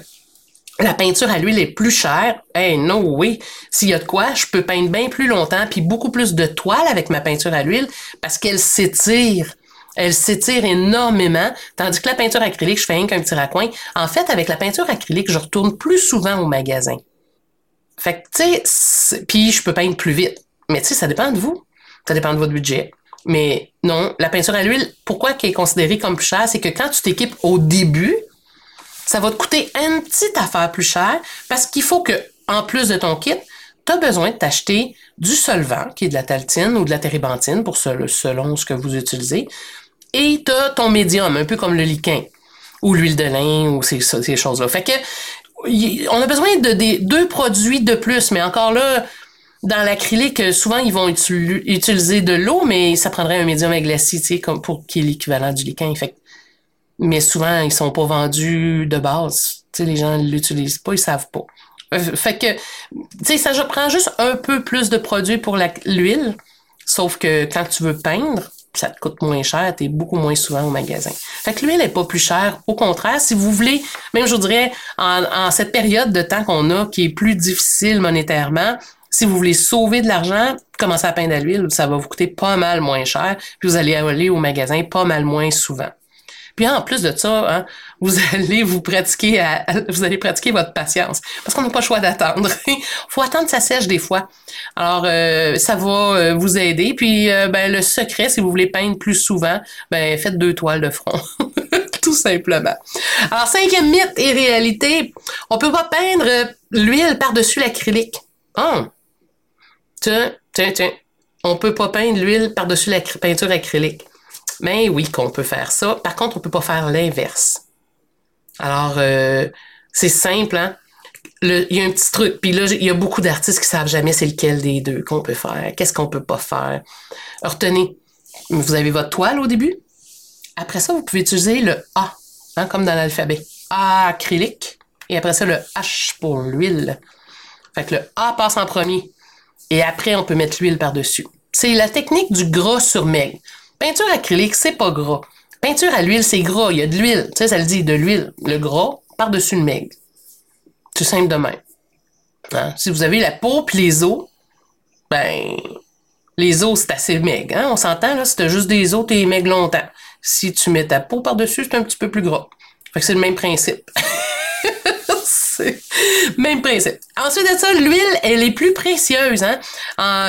la peinture à l'huile est plus chère, hey, no way. S'il y a de quoi, je peux peindre bien plus longtemps, puis beaucoup plus de toile avec ma peinture à l'huile, parce qu'elle s'étire. Elle s'étire énormément, tandis que la peinture acrylique, je fais rien qu'un petit raccoin. En fait, avec la peinture acrylique, je retourne plus souvent au magasin. Fait que, tu sais, puis je peux peindre plus vite. Mais tu sais, ça dépend de vous. Ça dépend de votre budget. Mais non, la peinture à l'huile, pourquoi elle est considérée comme plus chère? C'est que quand tu t'équipes au début, ça va te coûter une petite affaire plus cher parce qu'il faut que, en plus de ton kit, tu besoin de t'acheter du solvant, qui est de la taltine ou de la térébenthine, pour selon ce que vous utilisez, et tu as ton médium, un peu comme le liquin, ou l'huile de lin, ou ces, choses-là. Fait que, on a besoin de des, deux produits de plus, mais encore là, dans l'acrylique, souvent, ils vont utiliser de l'eau, mais ça prendrait un médium à tu sais, comme pour qui est l'équivalent du liquin. Fait mais souvent, ils sont pas vendus de base. Tu sais, les gens l'utilisent pas, ils savent pas. Euh, fait que, tu sais, ça je prends juste un peu plus de produits pour l'huile, sauf que quand tu veux peindre, ça te coûte moins cher, tu es beaucoup moins souvent au magasin. Fait que l'huile n'est pas plus chère. Au contraire, si vous voulez, même je vous dirais, en, en cette période de temps qu'on a qui est plus difficile monétairement, si vous voulez sauver de l'argent, commencez à peindre à l'huile, ça va vous coûter pas mal moins cher, puis vous allez aller au magasin pas mal moins souvent. Puis en plus de ça, hein, vous allez vous pratiquer à, vous allez pratiquer votre patience parce qu'on n'a pas le choix d'attendre. faut attendre que ça sèche des fois. Alors euh, ça va euh, vous aider. Puis euh, ben, le secret, si vous voulez peindre plus souvent, ben faites deux toiles de front. Tout simplement. Alors cinquième mythe et réalité, on peut pas peindre l'huile par-dessus l'acrylique. Oh. Tiens, tiens. On peut pas peindre l'huile par-dessus la peinture acrylique. Mais oui qu'on peut faire ça. Par contre, on peut pas faire l'inverse. Alors, euh, c'est simple, hein? il y a un petit truc. Puis là, il y a beaucoup d'artistes qui savent jamais c'est lequel des deux qu'on peut faire. Qu'est-ce qu'on peut pas faire. Retenez, vous avez votre toile au début. Après ça, vous pouvez utiliser le A, hein, comme dans l'alphabet. A acrylique. Et après ça, le H pour l'huile. Fait que le A passe en premier. Et après, on peut mettre l'huile par-dessus. C'est la technique du gras sur maigre. Peinture acrylique, c'est pas gras. Peinture à l'huile, c'est gras. Il y a de l'huile. Tu sais, ça le dit, de l'huile. Le gras par-dessus le maigre. C'est simple de même. Hein? Si vous avez la peau puis les os, ben, les os, c'est assez maigre. Hein? On s'entend, là, si t'as juste des os, t'es maigre longtemps. Si tu mets ta peau par-dessus, c'est un petit peu plus gras. Fait que c'est le même principe. Même principe. Ensuite de ça, l'huile, elle est plus précieuse. Hein?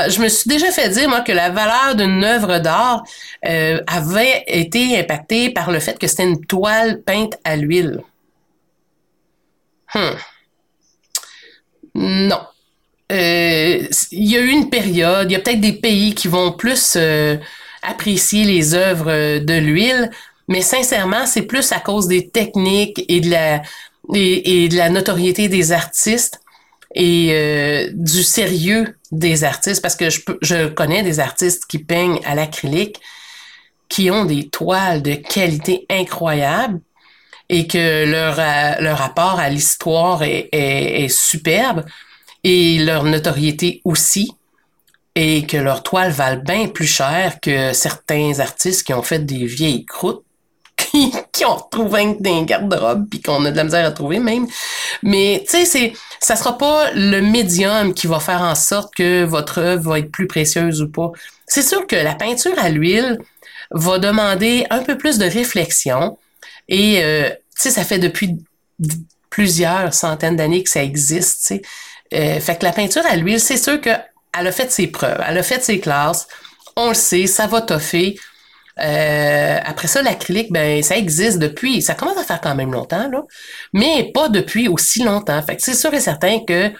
je me suis déjà fait dire, moi, que la valeur d'une œuvre d'art euh, avait été impactée par le fait que c'était une toile peinte à l'huile. Hmm. Non. Euh, il y a eu une période, il y a peut-être des pays qui vont plus euh, apprécier les œuvres de l'huile, mais sincèrement, c'est plus à cause des techniques et de la, et, de la notoriété des artistes et euh, du sérieux des artistes parce que je, je connais des artistes qui peignent à l'acrylique qui ont des toiles de qualité incroyable et que leur, euh, leur rapport à l'histoire est, est, superbe et leur notoriété aussi et que leurs toiles valent bien plus cher que certains artistes qui ont fait des vieilles croûtes qui, ont retrouvé des garde-robes puis qu'on a de la misère à trouver même. Mais tu sais, c'est ça sera pas le médium qui va faire en sorte que votre œuvre va être plus précieuse ou pas. C'est sûr que la peinture à l'huile va demander un peu plus de réflexion et euh, tu sais, ça fait depuis plusieurs centaines d'années que ça existe. Tu sais. Euh, fait que la peinture à l'huile, c'est sûr que elle a fait ses preuves, elle a fait ses classes. On le sait, ça va toffer. Euh, après ça, l'acrylique, ben ça existe depuis. Ça commence à faire quand même longtemps, là, mais pas depuis aussi longtemps. Fait que c'est sûr et certain que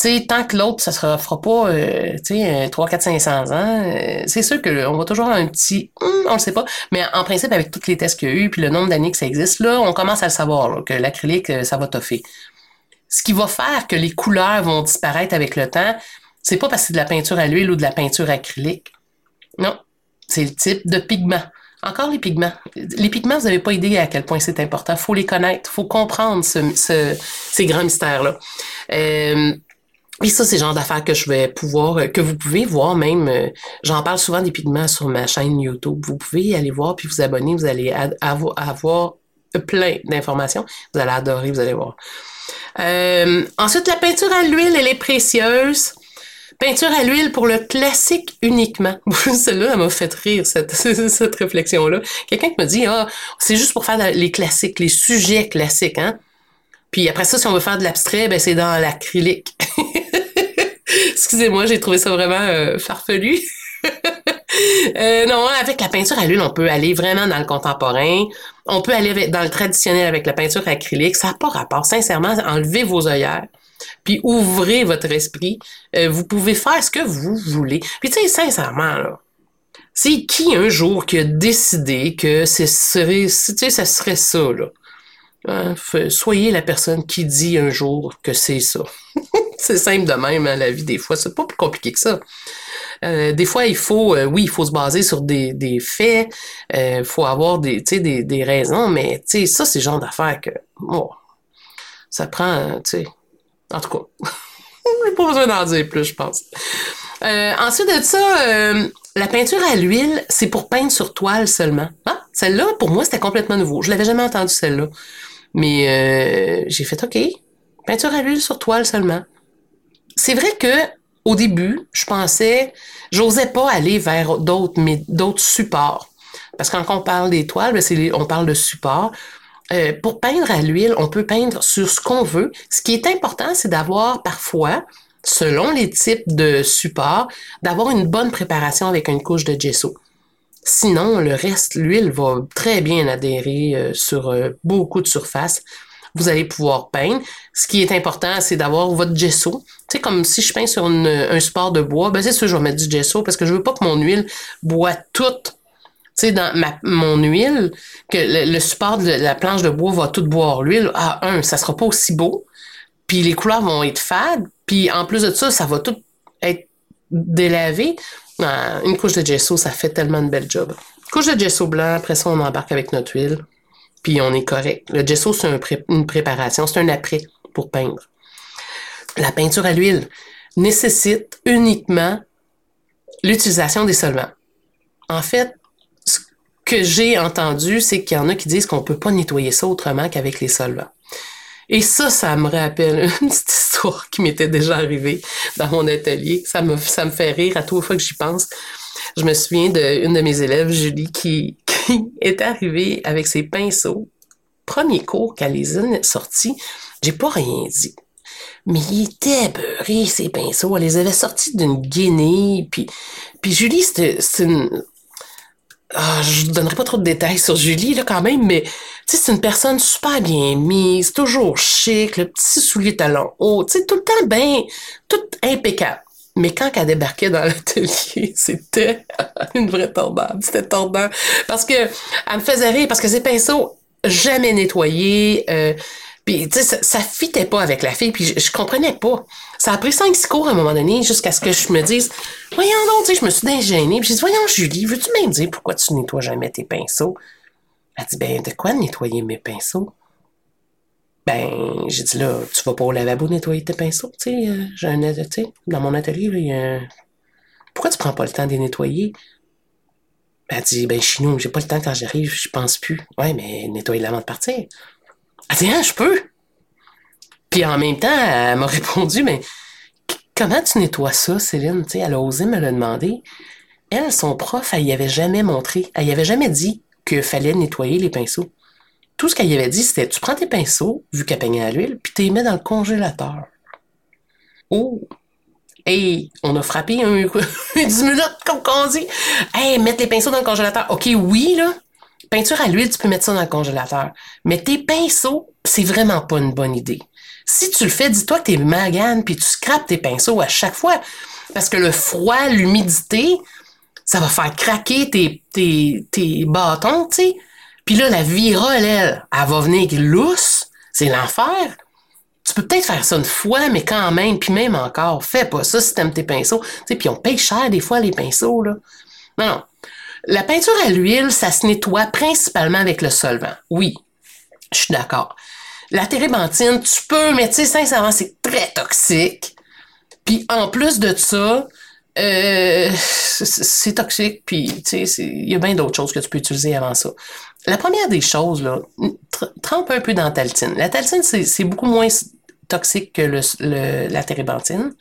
sais, tant que l'autre, ça ne fera pas, euh, tu sais, 3, 4, 500 ans, euh, c'est sûr qu'on va toujours avoir un petit, hum, on le sait pas, mais en principe, avec tous les tests qu'il y a eu, puis le nombre d'années que ça existe, là, on commence à le savoir, que l'acrylique, euh, ça va toffer. Ce qui va faire que les couleurs vont disparaître avec le temps, c'est pas parce que c'est de la peinture à l'huile ou de la peinture acrylique. Non, c'est le type de pigment. Encore les pigments. Les pigments, vous n'avez pas idée à quel point c'est important. faut les connaître. faut comprendre ce, ces grands mystères-là. Euh, et ça, c'est le genre d'affaires que je vais pouvoir, euh, que vous pouvez voir même. Euh, j'en parle souvent des pigments sur ma chaîne YouTube. Vous pouvez aller voir puis vous abonner. Vous allez avoir plein d'informations. Vous allez adorer, vous allez voir. Ensuite, la peinture à l'huile, elle est précieuse. Peinture à l'huile pour le classique uniquement. Celle-là, elle m'a fait rire, cette, cette réflexion-là. Quelqu'un qui me dit, ah, c'est juste pour faire les classiques, les sujets classiques, hein. Puis après ça, si on veut faire de l'abstrait, ben c'est dans l'acrylique. Excusez-moi, j'ai trouvé ça vraiment euh, farfelu. Euh, non, avec la peinture à l'huile, on peut aller vraiment dans le contemporain. On peut aller dans le traditionnel avec la peinture acrylique. Ça n'a pas rapport. Sincèrement, enlevez vos œillères puis ouvrez votre esprit. Euh, vous pouvez faire ce que vous voulez. Puis tu sais, sincèrement, là, c'est qui un jour qui a décidé que ce serait, ça serait ça, là? Hein, soyez la personne qui dit un jour que c'est ça. c'est simple de même, hein, la vie, des fois. C'est pas plus compliqué que ça. Euh, des fois, il faut, euh, oui, il faut se baser sur des, faits, il faut avoir des, des, des raisons, mais ça, c'est le genre d'affaires que, ça prend, tu sais, en tout cas, j'ai pas besoin d'en dire plus, je pense. Euh, ensuite de ça, euh, la peinture à l'huile, c'est pour peindre sur toile seulement. Ah, celle-là, pour moi, c'était complètement nouveau. Je l'avais jamais entendu celle-là. Mais euh, j'ai fait OK, peinture à l'huile sur toile seulement. C'est vrai que au début, je pensais, j'osais pas aller vers d'autres, supports. Parce que quand on parle des toiles, ben, on parle de support. Euh, pour peindre à l'huile, on peut peindre sur ce qu'on veut. Ce qui est important, c'est d'avoir parfois, selon les types de supports, d'avoir une bonne préparation avec une couche de gesso. Sinon, le reste, l'huile va très bien adhérer euh, sur euh, beaucoup de surfaces. Vous allez pouvoir peindre. Ce qui est important, c'est d'avoir votre gesso. Tu sais, comme si je peins sur un support de bois, ben c'est sûr, je vais mettre du gesso parce que je veux pas que mon huile boit toute tu sais, dans ma, mon huile, que le, support de la planche de bois va tout boire l'huile, ah, un, ça sera pas aussi beau, puis les couleurs vont être fades, puis en plus de ça, ça va tout être délavé. Ah, une couche de gesso, ça fait tellement une belle job. Couche de gesso blanc, après ça, on embarque avec notre huile, puis on est correct. Le gesso, c'est une préparation, c'est un après pour peindre. La peinture à l'huile nécessite uniquement l'utilisation des solvants. En fait, que j'ai entendu, c'est qu'il y en a qui disent qu'on peut pas nettoyer ça autrement qu'avec les solvants. Et ça, ça me rappelle une petite histoire qui m'était déjà arrivée dans mon atelier. Ça me, ça me fait rire à toute fois que j'y pense. Je me souviens d'une de mes élèves, Julie, qui, qui est arrivée avec ses pinceaux. Premier cours qu'elle les a sortis, j'ai pas rien dit. Mais il était beurré, ces pinceaux. Elle les avait sortis d'une guinée. Puis, puis Julie, c'est une, ah, je ne donnerai pas trop de détails sur Julie, là, quand même, mais, c'est une personne super bien mise, toujours chic, le petit soulier talon haut, tout le temps bien, tout impeccable. Mais quand elle débarquait dans l'atelier, c'était une vraie tombade. C'était tordant. Parce que, elle me faisait rire, parce que ses pinceaux, jamais nettoyés, euh, puis, tu sais, ça, fitait pas avec la fille, puis je, comprenais pas. Ça a pris cinq, six à un moment donné, jusqu'à ce que je me dise, voyons donc, tu sais, je me suis dégénée, puis j'ai dit, voyons, Julie, veux-tu me dire pourquoi tu nettoies jamais tes pinceaux? Elle dit, ben, de quoi nettoyer mes pinceaux? Ben, j'ai dit, là, tu vas pas au lavabo nettoyer tes pinceaux, tu sais, euh, j'ai un, tu sais, dans mon atelier, il y a un... Pourquoi tu prends pas le temps de les nettoyer? Elle dit, ben, chez nous, j'ai pas le temps quand j'arrive, je pense plus. Ouais, mais nettoyer avant de partir. Elle dit, ah, je peux. Puis en même temps, elle m'a répondu, mais comment tu nettoies ça, Céline? sais, elle a osé me le demander. Elle, son prof, elle y avait jamais montré, elle y avait jamais dit qu'il fallait nettoyer les pinceaux. Tout ce qu'elle y avait dit, c'était tu prends tes pinceaux, vu qu'elle peignait à l'huile, puis tu les mets dans le congélateur. Oh! Hey, on a frappé un, 10 minutes, comme on dit. Hey, mettre les pinceaux dans le congélateur. OK, oui, là. Peinture à l'huile, tu peux mettre ça dans le congélateur. Mais tes pinceaux, c'est vraiment pas une bonne idée. Si tu le fais, dis-toi que t'es magane puis tu scrapes tes pinceaux à chaque fois. Parce que le froid, l'humidité, ça va faire craquer tes, tes, tes bâtons, tu sais. Puis là, la virole, elle, elle va venir lousse. C'est l'enfer. Tu peux peut-être faire ça une fois, mais quand même, puis même encore, fais pas ça si t'aimes tes pinceaux. Tu sais, puis on paye cher des fois les pinceaux, là. Non, non. La peinture à l'huile, ça se nettoie principalement avec le solvant. Oui, je suis d'accord. La térébenthine, tu peux, mais tu sais, sincèrement, c'est très toxique. Puis en plus de ça, euh, c'est toxique, puis il y a bien d'autres choses que tu peux utiliser avant ça. La première des choses, là, trempe un peu dans la taltine. La taltine, c'est beaucoup moins toxique que la térébenthine.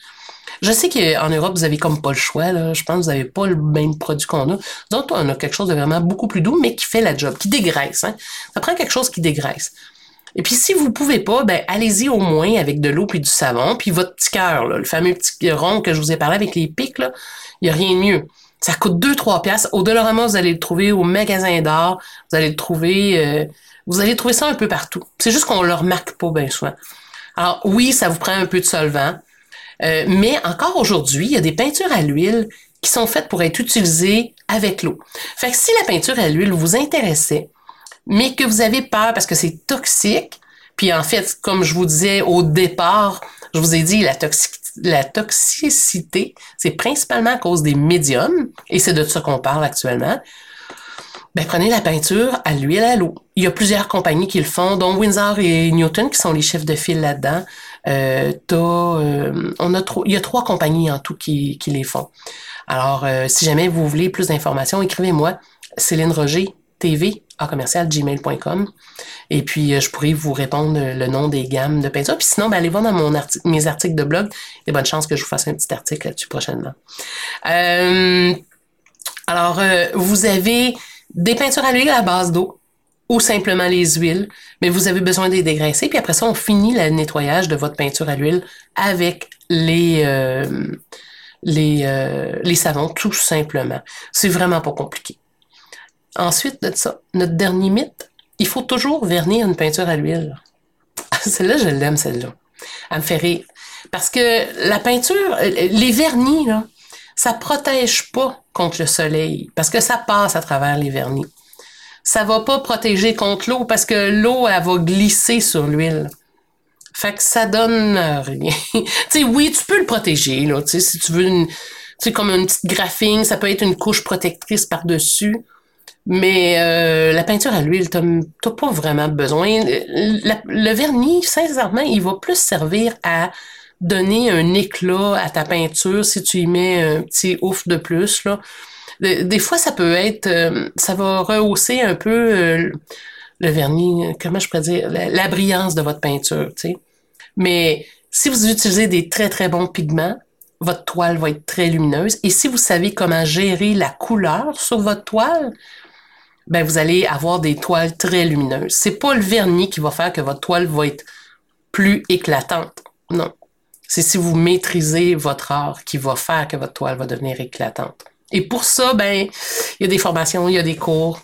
Je sais qu'en Europe, vous avez comme pas le choix. Là. Je pense que vous n'avez pas le même produit qu'on a. Donc, on a quelque chose de vraiment beaucoup plus doux, mais qui fait la job, qui dégraisse. Hein. Ça prend quelque chose qui dégraisse. Et puis, si vous pouvez pas, ben, allez-y au moins avec de l'eau puis du savon, puis votre petit cœur, le fameux petit rond que je vous ai parlé avec les pics, il n'y a rien de mieux. Ça coûte 2-3 piastres. Au Dollarama, vous allez le trouver au magasin d'art. Vous allez le trouver, euh, vous allez trouver ça un peu partout. C'est juste qu'on le remarque pas bien souvent. Alors, oui, ça vous prend un peu de solvant. Euh, mais encore aujourd'hui, il y a des peintures à l'huile qui sont faites pour être utilisées avec l'eau. Fait que si la peinture à l'huile vous intéressait, mais que vous avez peur parce que c'est toxique, puis en fait, comme je vous disais au départ, je vous ai dit la, la toxicité, c'est principalement à cause des médiums, et c'est de ça qu'on parle actuellement. Ben, prenez la peinture à l'huile à l'eau. Il y a plusieurs compagnies qui le font, dont Windsor et Newton qui sont les chefs de file là-dedans. Euh, euh, on a il y a trois compagnies en tout qui, qui les font. Alors, euh, si jamais vous voulez plus d'informations, écrivez-moi Céline Roger TV à commercial gmail.com et puis euh, je pourrais vous répondre le nom des gammes de peinture. Puis sinon, ben, allez voir dans mon mes articles de blog. Il y a bonne chance que je vous fasse un petit article là-dessus prochainement. alors, vous avez des peintures à l'huile à base d'eau ou simplement les huiles, mais vous avez besoin de les dégraisser. Puis après ça, on finit le nettoyage de votre peinture à l'huile avec les, euh, les, euh, les savons, tout simplement. C'est vraiment pas compliqué. Ensuite de ça, notre dernier mythe, il faut toujours vernir une peinture à l'huile. celle-là, je l'aime, celle-là. Elle me fait rire. Parce que la peinture, les vernis, là, ça protège pas contre le soleil parce que ça passe à travers les vernis ça va pas protéger contre l'eau parce que l'eau, elle va glisser sur l'huile. Fait que ça donne rien. tu oui, tu peux le protéger, là, si tu veux une, comme une petite graphine, ça peut être une couche protectrice par-dessus. Mais euh, la peinture à l'huile, t'as pas vraiment besoin. le vernis, sincèrement, il va plus servir à donner un éclat à ta peinture si tu y mets un petit ouf de plus, des fois, ça peut être, euh, ça va rehausser un peu euh, le vernis, comment je pourrais dire, la, brillance de votre peinture, tu sais. Mais si vous utilisez des très, très bons pigments, votre toile va être très lumineuse. Et si vous savez comment gérer la couleur sur votre toile, ben vous allez avoir des toiles très lumineuses. C'est pas le vernis qui va faire que votre toile va être plus éclatante. Non. C'est si vous maîtrisez votre art qui va faire que votre toile va devenir éclatante. Et pour ça, ben, il y a des formations, il y a des cours.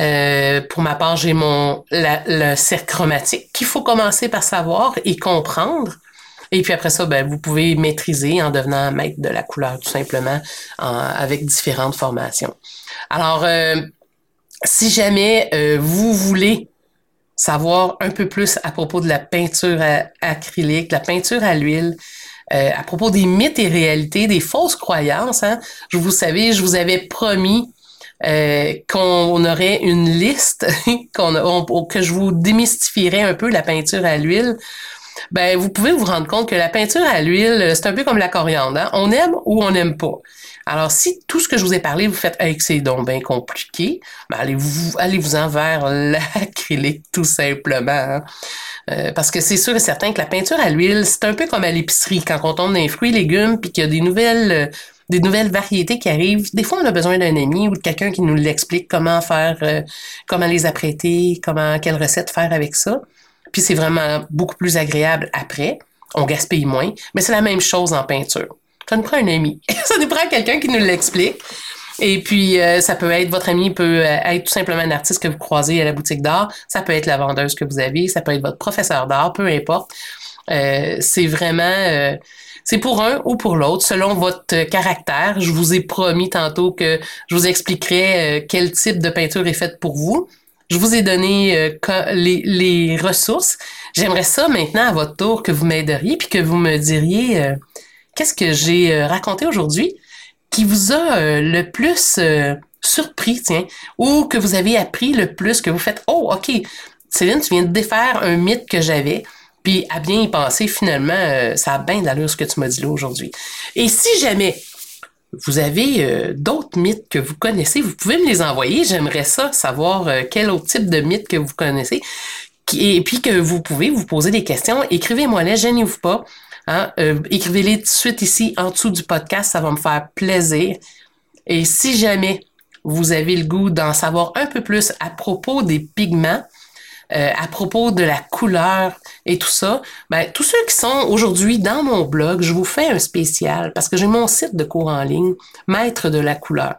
Euh, pour ma part, j'ai mon le cercle chromatique qu'il faut commencer par savoir et comprendre. Et puis après ça, ben, vous pouvez maîtriser en devenant maître de la couleur, tout simplement, avec différentes formations. Alors, euh, si jamais euh, vous voulez savoir un peu plus à propos de la peinture acrylique, la peinture à l'huile, euh, à propos des mythes et réalités, des fausses croyances. Hein. Je vous savais, je vous avais promis euh, qu'on aurait une liste, qu'on que je vous démystifierais un peu la peinture à l'huile. Ben, vous pouvez vous rendre compte que la peinture à l'huile, c'est un peu comme la coriandre. Hein. On aime ou on n'aime pas. Alors, si tout ce que je vous ai parlé, vous faites avec ces dons bien compliqués, ben allez-vous allez vous en vers l'acrylique tout simplement. Hein. Euh, parce que c'est sûr et certain que la peinture à l'huile, c'est un peu comme à l'épicerie, quand on tombe dans les fruits légumes, puis qu'il y a des nouvelles, euh, des nouvelles variétés qui arrivent. Des fois, on a besoin d'un ami ou de quelqu'un qui nous l'explique comment faire, euh, comment les apprêter, comment, quelle recette faire avec ça. Puis c'est vraiment beaucoup plus agréable après. On gaspille moins. Mais c'est la même chose en peinture. Ça nous prend un ami. ça nous prend quelqu'un qui nous l'explique. Et puis, euh, ça peut être, votre ami peut euh, être tout simplement un artiste que vous croisez à la boutique d'art. Ça peut être la vendeuse que vous avez. Ça peut être votre professeur d'art, peu importe. Euh, c'est vraiment, c'est pour un ou pour l'autre, selon votre caractère. Je vous ai promis tantôt que je vous expliquerai quel type de peinture est faite pour vous. Je vous ai donné les, les, ressources. J'aimerais ça maintenant, à votre tour, que vous m'aideriez puis que vous me diriez qu'est-ce que j'ai raconté aujourd'hui qui vous a euh, le plus euh, surpris, tiens, ou que vous avez appris le plus, que vous faites, oh, OK, Céline, tu viens de défaire un mythe que j'avais, puis à bien y penser, finalement, euh, ça a bien de ce que tu m'as dit là aujourd'hui. Et si jamais vous avez euh, d'autres mythes que vous connaissez, vous pouvez me les envoyer. J'aimerais ça, savoir euh, quel autre type de mythe que vous connaissez. Et puis que vous pouvez vous poser des questions. Écrivez-moi-les, gênez-vous pas. Hein? Euh, écrivez-les tout de suite ici en dessous du podcast, ça va me faire plaisir. Et si jamais vous avez le goût d'en savoir un peu plus à propos des pigments, euh, à propos de la couleur et tout ça, ben, tous ceux qui sont aujourd'hui dans mon blog, je vous fais un spécial parce que j'ai mon site de cours en ligne, Maître de la couleur.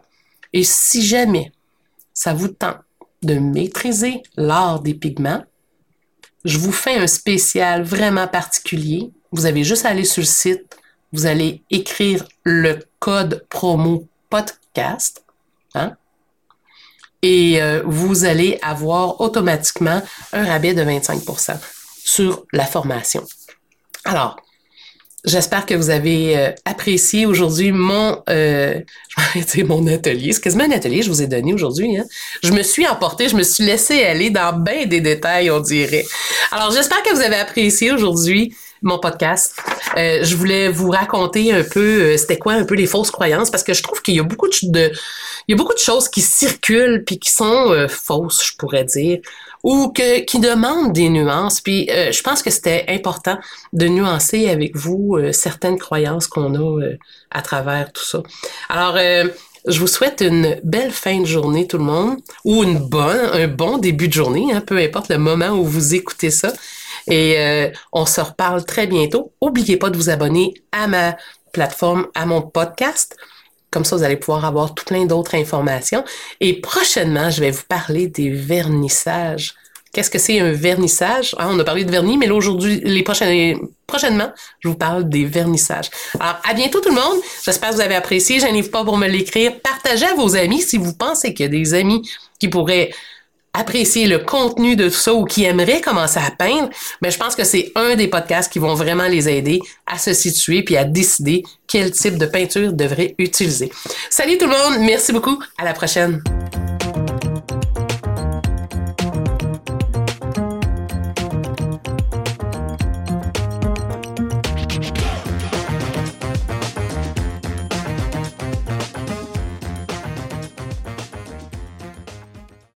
Et si jamais ça vous tente de maîtriser l'art des pigments, je vous fais un spécial vraiment particulier. Vous avez juste à aller sur le site, vous allez écrire le code promo podcast. Hein? et euh, vous allez avoir automatiquement un rabais de 25% sur la formation. Alors, J'espère que vous avez euh, apprécié aujourd'hui mon, euh, mon atelier. C'est quasiment un atelier je vous ai donné aujourd'hui. Hein? Je me suis emportée, je me suis laissée aller dans bien des détails, on dirait. Alors, j'espère que vous avez apprécié aujourd'hui mon podcast. Euh, je voulais vous raconter un peu euh, c'était quoi un peu les fausses croyances parce que je trouve qu'il y a beaucoup de, choses qui circulent puis qui sont euh, fausses, je pourrais dire, ou que qui demandent des nuances. Puis je pense que c'était important de nuancer avec vous certaines croyances qu'on a à travers tout ça. Alors je vous souhaite une belle fin de journée, tout le monde, ou une bonne, un bon début de journée, hein, peu importe le moment où vous écoutez ça. Et euh, on se reparle très bientôt. N'oubliez pas de vous abonner à ma plateforme, à mon podcast. Comme ça, vous allez pouvoir avoir tout plein d'autres informations. Et prochainement, je vais vous parler des vernissages. Qu'est-ce que c'est un vernissage? Ah, on a parlé de vernis, mais là, aujourd'hui, les prochaines, prochainement, je vous parle des vernissages. Alors, à bientôt tout le monde. J'espère que vous avez apprécié. Je n'hésite pas pour me l'écrire. Partagez à vos amis si vous pensez qu'il y a des amis qui pourraient apprécier le contenu de tout ça ou qui aimeraient commencer à peindre, mais je pense que c'est un des podcasts qui vont vraiment les aider à se situer puis à décider quel type de peinture devrait utiliser. Salut tout le monde, merci beaucoup, à la prochaine.